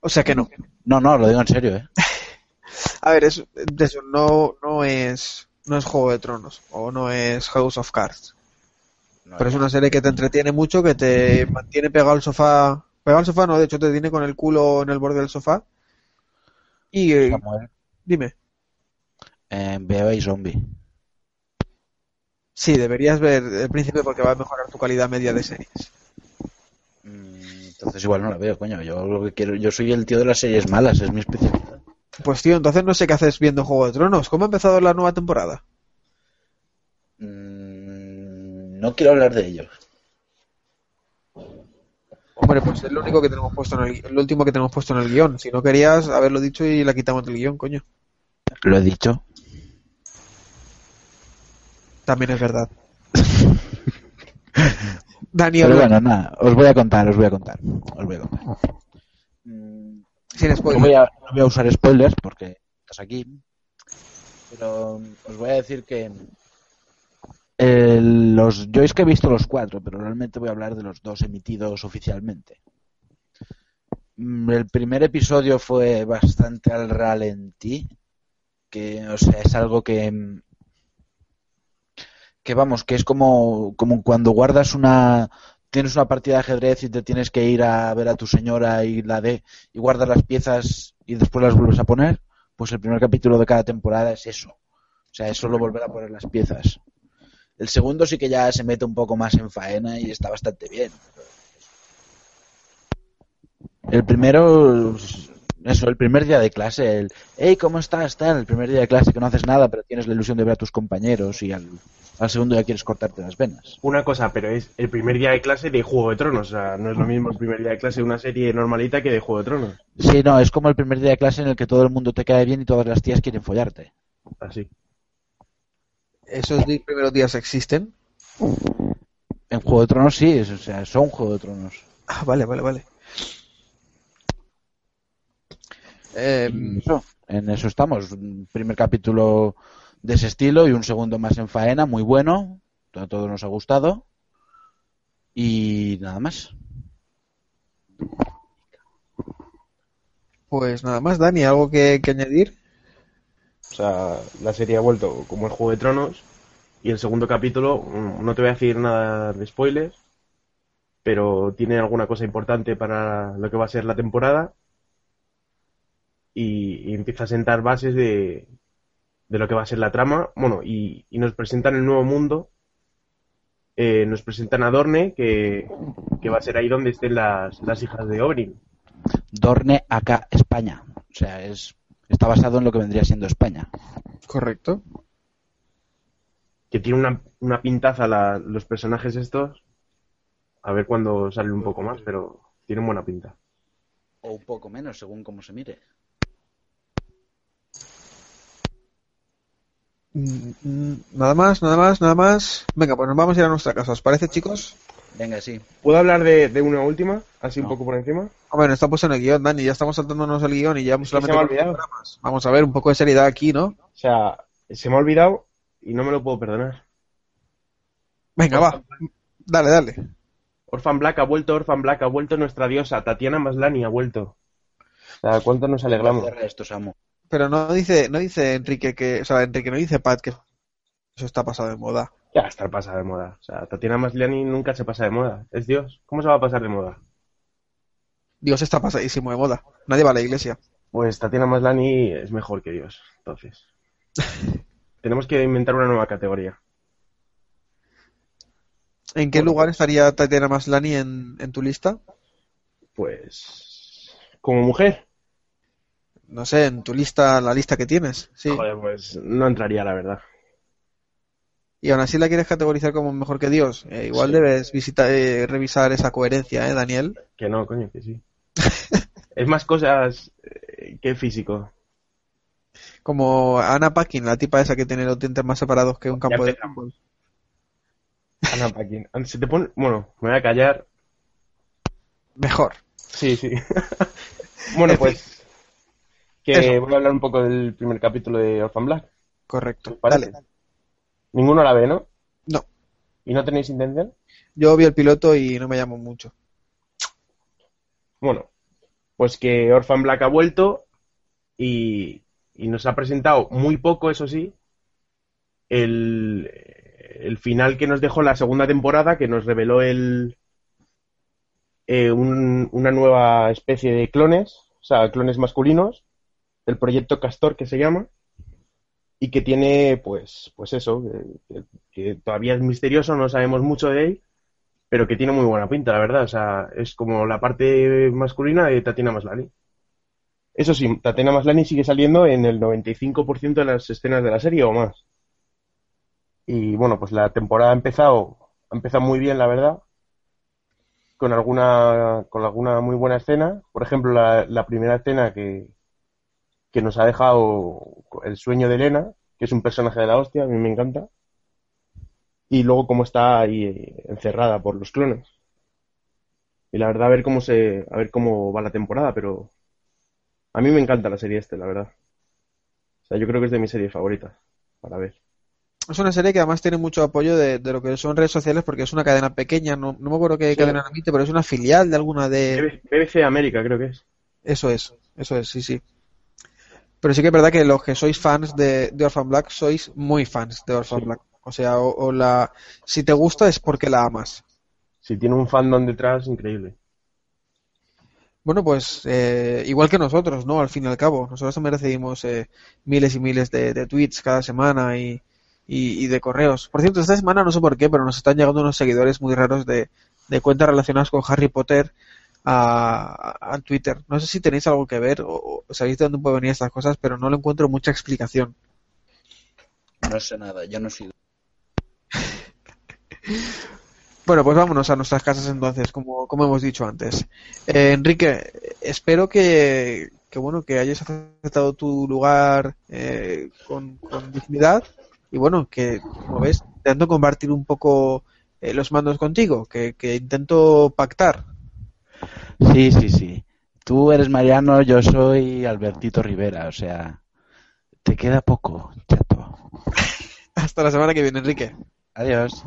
O sea que no. No, no, lo digo en serio, ¿eh? A ver, es, eso no, no es no es Juego de Tronos o no es House of Cards. Pero es una serie que te entretiene mucho, que te mantiene pegado al sofá. Pegado al sofá, no, de hecho te tiene con el culo en el borde del sofá. Y eh, dime, eh, veo ahí zombie. sí, deberías ver El Príncipe porque va a mejorar tu calidad media de series. Mm, Entonces igual no la veo, coño. Yo lo que quiero, yo soy el tío de las series malas, es mi especialidad. Pues tío, entonces no sé qué haces viendo Juego de Tronos. ¿Cómo ha empezado la nueva temporada? Mm, No quiero hablar de ello. Hombre, pues es lo único que tenemos puesto en el, lo último que tenemos puesto en el guion. Si no querías haberlo dicho y la quitamos del guion, coño. Lo he dicho. También es verdad. Daniel, Pero bueno, nada, os voy a contar, os voy a contar. Os voy a contar. sin No spoiler. voy, a, no voy a usar spoilers porque estás aquí. Pero os voy a decir que eh, los yo es que he visto los cuatro, pero realmente voy a hablar de los dos emitidos oficialmente. Mm, El primer episodio fue bastante al ralentí, que o sea es algo que mm, que vamos que es como como cuando guardas una tienes una partida de ajedrez y te tienes que ir a ver a tu señora y la de y guardas las piezas y después las vuelves a poner, pues el primer capítulo de cada temporada es eso. O sea, es solo volver a poner las piezas. El segundo sí que ya se mete un poco más en faena y está bastante bien. El primero, eso, el primer día de clase, el, hey, ¿cómo estás? Tal, el primer día de clase que no haces nada, pero tienes la ilusión de ver a tus compañeros y al, al segundo ya quieres cortarte las venas. Una cosa, pero es el primer día de clase de Juego de Tronos. O sea, no es lo mismo el primer día de clase de una serie normalita que de Juego de Tronos. Sí, no, es como el primer día de clase en el que todo el mundo te cae bien y todas las tías quieren follarte. Así. ¿Esos primeros días existen? En Juego de Tronos sí, es- o sea, son Juego de Tronos. Ah, vale, vale, vale. Eh, eso, en eso estamos. Un primer capítulo de ese estilo y un segundo más en faena, muy bueno. A todos nos ha gustado. Y nada más. pues nada más, Dani, ¿algo que, que añadir? O sea, la serie ha vuelto como el Juego de Tronos. Y el segundo capítulo, mm, no te voy a decir nada de spoilers, pero tiene alguna cosa importante para lo que va a ser la temporada. Y, empieza a sentar bases de, de lo que va a ser la trama. Bueno, y, y nos presentan el nuevo mundo. Eh, nos presentan a Dorne, que, que va a ser ahí donde estén las, las hijas de Oberyn. Dorne acá España. O sea, es está basado en lo que vendría siendo España. Correcto. que tiene una, una pintaza la- los personajes estos. A ver cuándo sale un poco más, pero tienen buena pinta. O un poco menos, según cómo se mire. Mm, Nada más, nada más, nada más. Venga, pues nos vamos a ir a nuestra casa. ¿Os parece, chicos? Venga, sí. ¿Puedo hablar de, de una última? Así un poco por encima. Hombre, no está puesto en el guion, Dani. Ya estamos saltándonos el guion y ya Es solamente se me ha olvidado. Vamos a ver, un poco de seriedad aquí, ¿no? O sea, se me ha olvidado y no me lo puedo perdonar. Venga, va. Dale, dale. Orphan Black ha vuelto, Orphan Black ha vuelto nuestra diosa. Tatiana Maslany ha vuelto. O sea, ¿cuánto nos alegramos? Cierra esto, Samu. Pero no dice, no dice Enrique que, o sea, Enrique no dice Pat que eso está pasado de moda. Ya está pasada de moda. O sea, Tatiana Maslany nunca se pasa de moda. Es Dios. ¿Cómo se va a pasar de moda? Dios está pasadísimo de moda. Nadie va a la iglesia. Pues Tatiana Maslany es mejor que Dios. Entonces, tenemos que inventar una nueva categoría. ¿En qué lugar estaría Tatiana Maslany en, en tu lista? Pues, como mujer, No sé, en tu lista, la lista que tienes. Sí. joder, pues no entraría, la verdad. Y aún así la quieres categorizar como mejor que Dios. Eh, igual Sí. debes visitar, eh, revisar esa coherencia, ¿eh, Daniel? Que no, coño, que sí. Es más cosas eh, que físico. Como Anna Paquin, la tipa esa que tiene los dientes más separados que un campo de fútbol. Ana Paquin. Se te pone... Bueno, me voy a callar. Mejor. Sí, sí. bueno, En pues... Que Eso. voy a hablar un poco del primer capítulo de Orphan Black. Correcto. ¿Os parece? Dale. Ninguno la ve, ¿no? No. ¿Y no tenéis intención? Yo vi el piloto y no me llamó mucho. Bueno, pues que Orphan Black ha vuelto y, y nos ha presentado muy poco, eso sí, el, el final que nos dejó la segunda temporada, que nos reveló el, eh, un- una nueva especie de clones, o sea, clones masculinos, el proyecto Castor que se llama, y que tiene, pues, pues eso, que, que- todavía es misterioso, no sabemos mucho de él, pero que tiene muy buena pinta, la verdad. O sea, es como la parte masculina de Tatiana Maslany. Eso sí, Tatiana Maslany sigue saliendo en el 95% de las escenas de la serie o más. Y bueno, pues la temporada ha empezado, ha empezado muy bien, la verdad. Con alguna, con alguna muy buena escena. Por ejemplo, la, la primera escena que, que nos ha dejado el sueño de Elena, que es un personaje de la hostia, a mí me encanta. Y luego cómo está ahí eh, encerrada por los clones. Y la verdad, a ver cómo se, a ver cómo va la temporada, pero a mí me encanta la serie este, la verdad. O sea, yo creo que es de mis series favoritas para ver. Es una serie que además tiene mucho apoyo de, de lo que son redes sociales porque es una cadena pequeña, no, no me acuerdo qué Sí. cadena emite, pero es una filial de alguna de... BBC América, creo que es. Eso es, eso es, sí, sí. Pero sí que es verdad que los que sois fans de, de Orphan Black sois muy fans de Orphan Black. O sea, o, o la... Si te gusta es porque la amas. Si tiene un fandom detrás, increíble. Bueno, pues eh, igual que nosotros, ¿no? Al fin y al cabo, nosotros también recibimos eh, miles y miles de, de tweets cada semana y, y, y de correos. Por cierto, esta semana no sé por qué, pero nos están llegando unos seguidores muy raros de, de cuentas relacionadas con Harry Potter a, a- a Twitter. No sé si tenéis algo que ver o, o sabéis de dónde pueden venir estas cosas, pero no le encuentro mucha explicación. No sé nada, yo no soy. Bueno, pues vámonos a nuestras casas entonces, como, como hemos dicho antes. Eh, Enrique, espero que, que bueno que hayas aceptado tu lugar eh, con, con dignidad y bueno que como ves intento compartir un poco eh, los mandos contigo, que, que intento pactar. Sí, sí, sí. Tú eres Mariano, yo soy Albertito Rivera, o sea, te queda poco, chato. Hasta la semana que viene, Enrique. Adiós.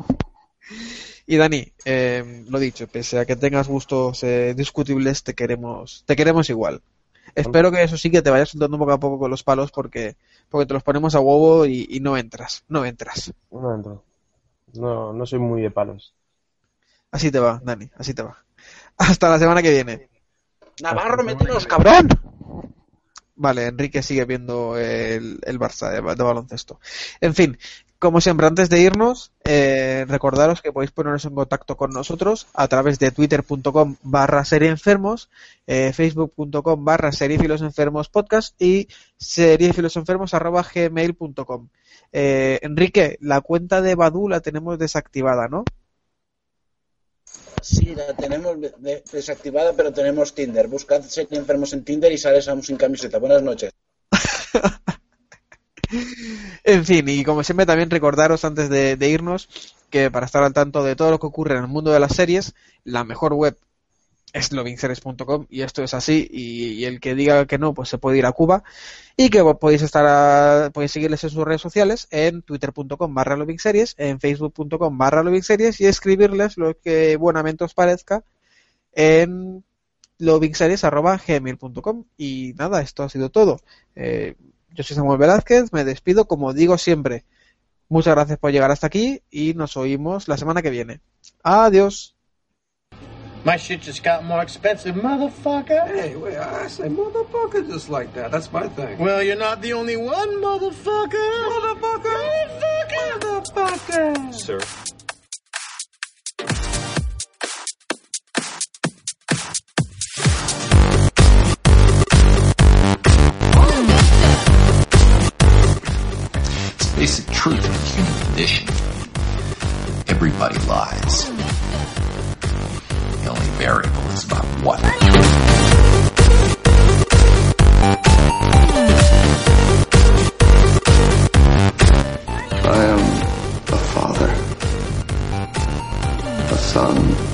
Y Dani, eh, lo dicho, pese a que tengas gustos eh, discutibles, te queremos, te queremos igual. Espero que eso sí que te vayas soltando poco a poco con los palos porque, porque te los ponemos a huevo y, y no entras, no entras. No entro. No, no soy muy de palos. Así te va, Dani, así te va. Hasta la semana que viene. Navarro, métenos, cabrón. Vale, Enrique sigue viendo el, el Barça de, de baloncesto. En fin, como siempre, antes de irnos, eh, recordaros que podéis poneros en contacto con nosotros a través de twitter.com barra serieenfermos, eh, facebook.com barra podcast y seriefilosenfermos arroba gmail.com. Eh, Enrique, la cuenta de Badu la tenemos desactivada, ¿no? Sí, la tenemos de- de- desactivada, pero tenemos Tinder. Buscad Serie Enfermos en Tinder y sales aún sin camiseta. Buenas noches. En fin, y como siempre también recordaros antes de, irnos que para estar al tanto de todo lo que ocurre en el mundo de las series, la mejor web es lovingseries.com y esto es así y, el que diga que no pues se puede ir a Cuba y que podéis estar a- podéis seguirles en sus redes sociales en twitter.com barra en facebook.com barra y escribirles lo que buenamente os parezca en lovingseries.gmail.com y nada, esto ha sido todo. Eh, yo soy Samuel Velázquez, me despido como digo siempre. Muchas gracias por llegar hasta aquí y nos oímos la semana que viene. Adiós. My shit just got more expensive, motherfucker. Hey, wait, I say motherfucker just like that. That's my thing. Well, you're not the only one, motherfucker. Motherfucker. Motherfucker. Motherfucker. Sir. Truth of human condition. Everybody lies. The only variable is about what. I am a father, a son,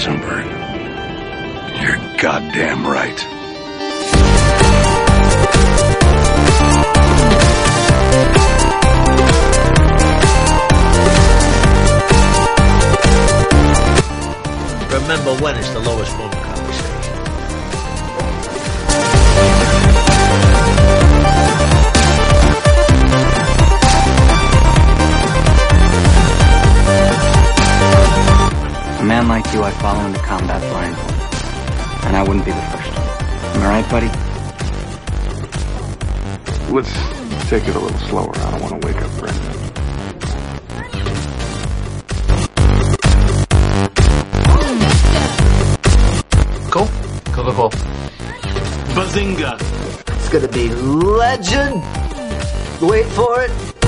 Heisenberg. You're goddamn right. Remember when is the lowest form A man like you I follow into combat blindfold. And I wouldn't be the first. Am I right, buddy? Let's take it a little slower. I don't want to wake up Brendan. Cool? Cool, cool, cool. Bazinga! It's gonna be legend. Wait for it.